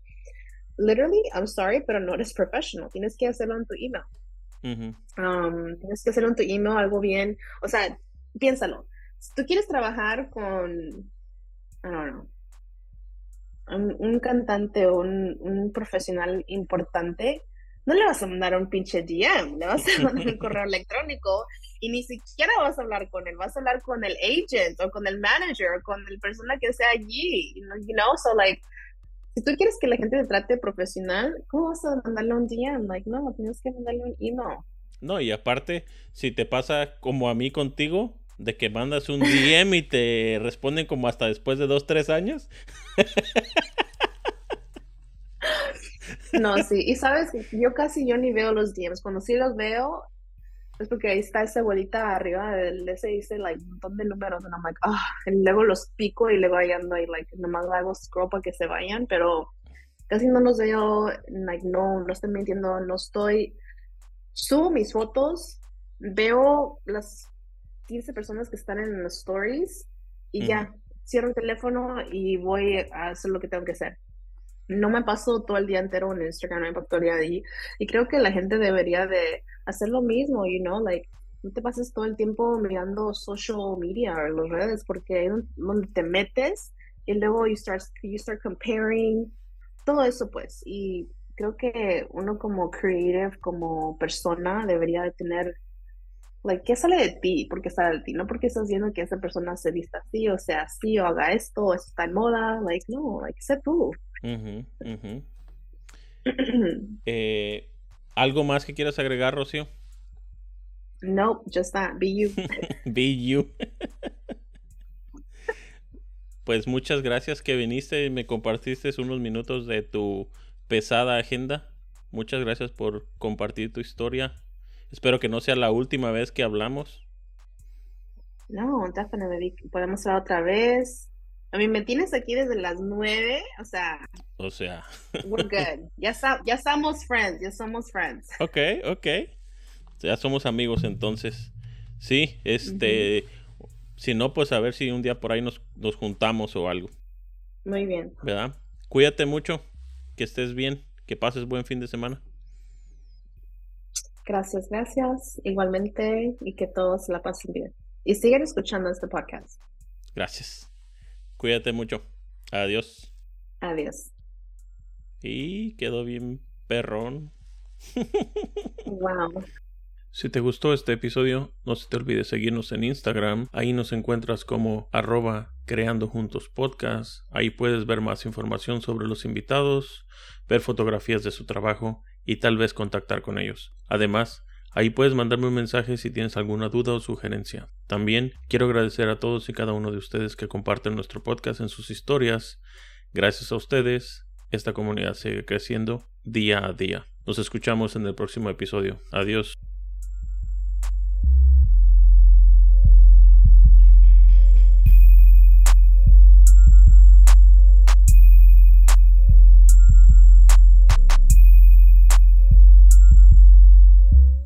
literally, I'm sorry, pero no eres profesional. Tienes que hacerlo en tu email. Um, tienes que hacerlo en tu email, algo bien. O sea, piénsalo. Si tú quieres trabajar con, I don't know, un, cantante o un, un, profesional importante, no le vas a mandar un pinche DM, le vas a mandar un correo *laughs* electrónico y ni siquiera vas a hablar con él, vas a hablar con el agent o con el manager o con el persona que sea allí, you know, so like, si tú quieres que la gente te trate profesional, ¿cómo vas a mandarle un DM? Like, no, tienes que mandarle un email. No, y aparte, si te pasa como a mí contigo, de que mandas un DM y te responden como hasta después de dos, tres años. *laughs* No, sí, y sabes, yo casi yo ni veo los DMs. Cuando sí los veo, es porque ahí está esa bolita arriba del ese dice like un montón de números and I'm like ah y luego los pico y luego ahí ando y like nomás hago scroll para que se vayan pero casi no los veo like no no estoy mintiendo no estoy subo mis fotos veo las 15 personas que están en los stories y ya cierro el teléfono y voy a hacer lo que tengo que hacer no me paso todo el día entero en Instagram en Factoría y, y creo que la gente debería de hacer lo mismo, you know, like no te pases todo el tiempo mirando social media o las redes porque ahí donde te metes y luego you start, you start comparing todo eso pues. Y creo que uno como creative como persona debería de tener like qué sale de ti porque sale de ti no porque estás viendo que esa persona se vista así o sea así o haga esto o está en moda like no like sé tú *clears throat* eh, ¿Algo más que quieras agregar, Rocío? No, just that. Be you. *laughs* Be you. pues muchas gracias que viniste y me compartiste unos minutos de tu pesada agenda. Muchas gracias por compartir tu historia. Espero que no sea la última vez que hablamos. No, definitely. Podemos hablar otra vez. A mí me tienes aquí desde las nueve, o sea. O sea. We're *laughs* good. Ya, ya somos friends, ya somos friends. Ok, ok. Ya somos amigos entonces. Sí, este. Si no, pues a ver si un día por ahí nos, nos juntamos o algo. Muy bien. ¿Verdad? Cuídate mucho, que estés bien, que pases buen fin de semana. Gracias, gracias. Igualmente, y que todos la pasen bien. Y sigan escuchando este podcast. Gracias. Cuídate mucho. Adiós. Adiós. Y quedó bien perrón. *laughs* wow. Si te gustó este episodio, no se te olvide seguirnos en Instagram. Ahí nos encuentras como arroba creando juntos podcast. Ahí puedes ver más información sobre los invitados, ver fotografías de su trabajo y tal vez contactar con ellos. Además, Ahí puedes mandarme un mensaje si tienes alguna duda o sugerencia. También quiero agradecer a todos y cada uno de ustedes que comparten nuestro podcast en sus historias. Gracias a ustedes, esta comunidad sigue creciendo día a día. Nos escuchamos en el próximo episodio. Adiós.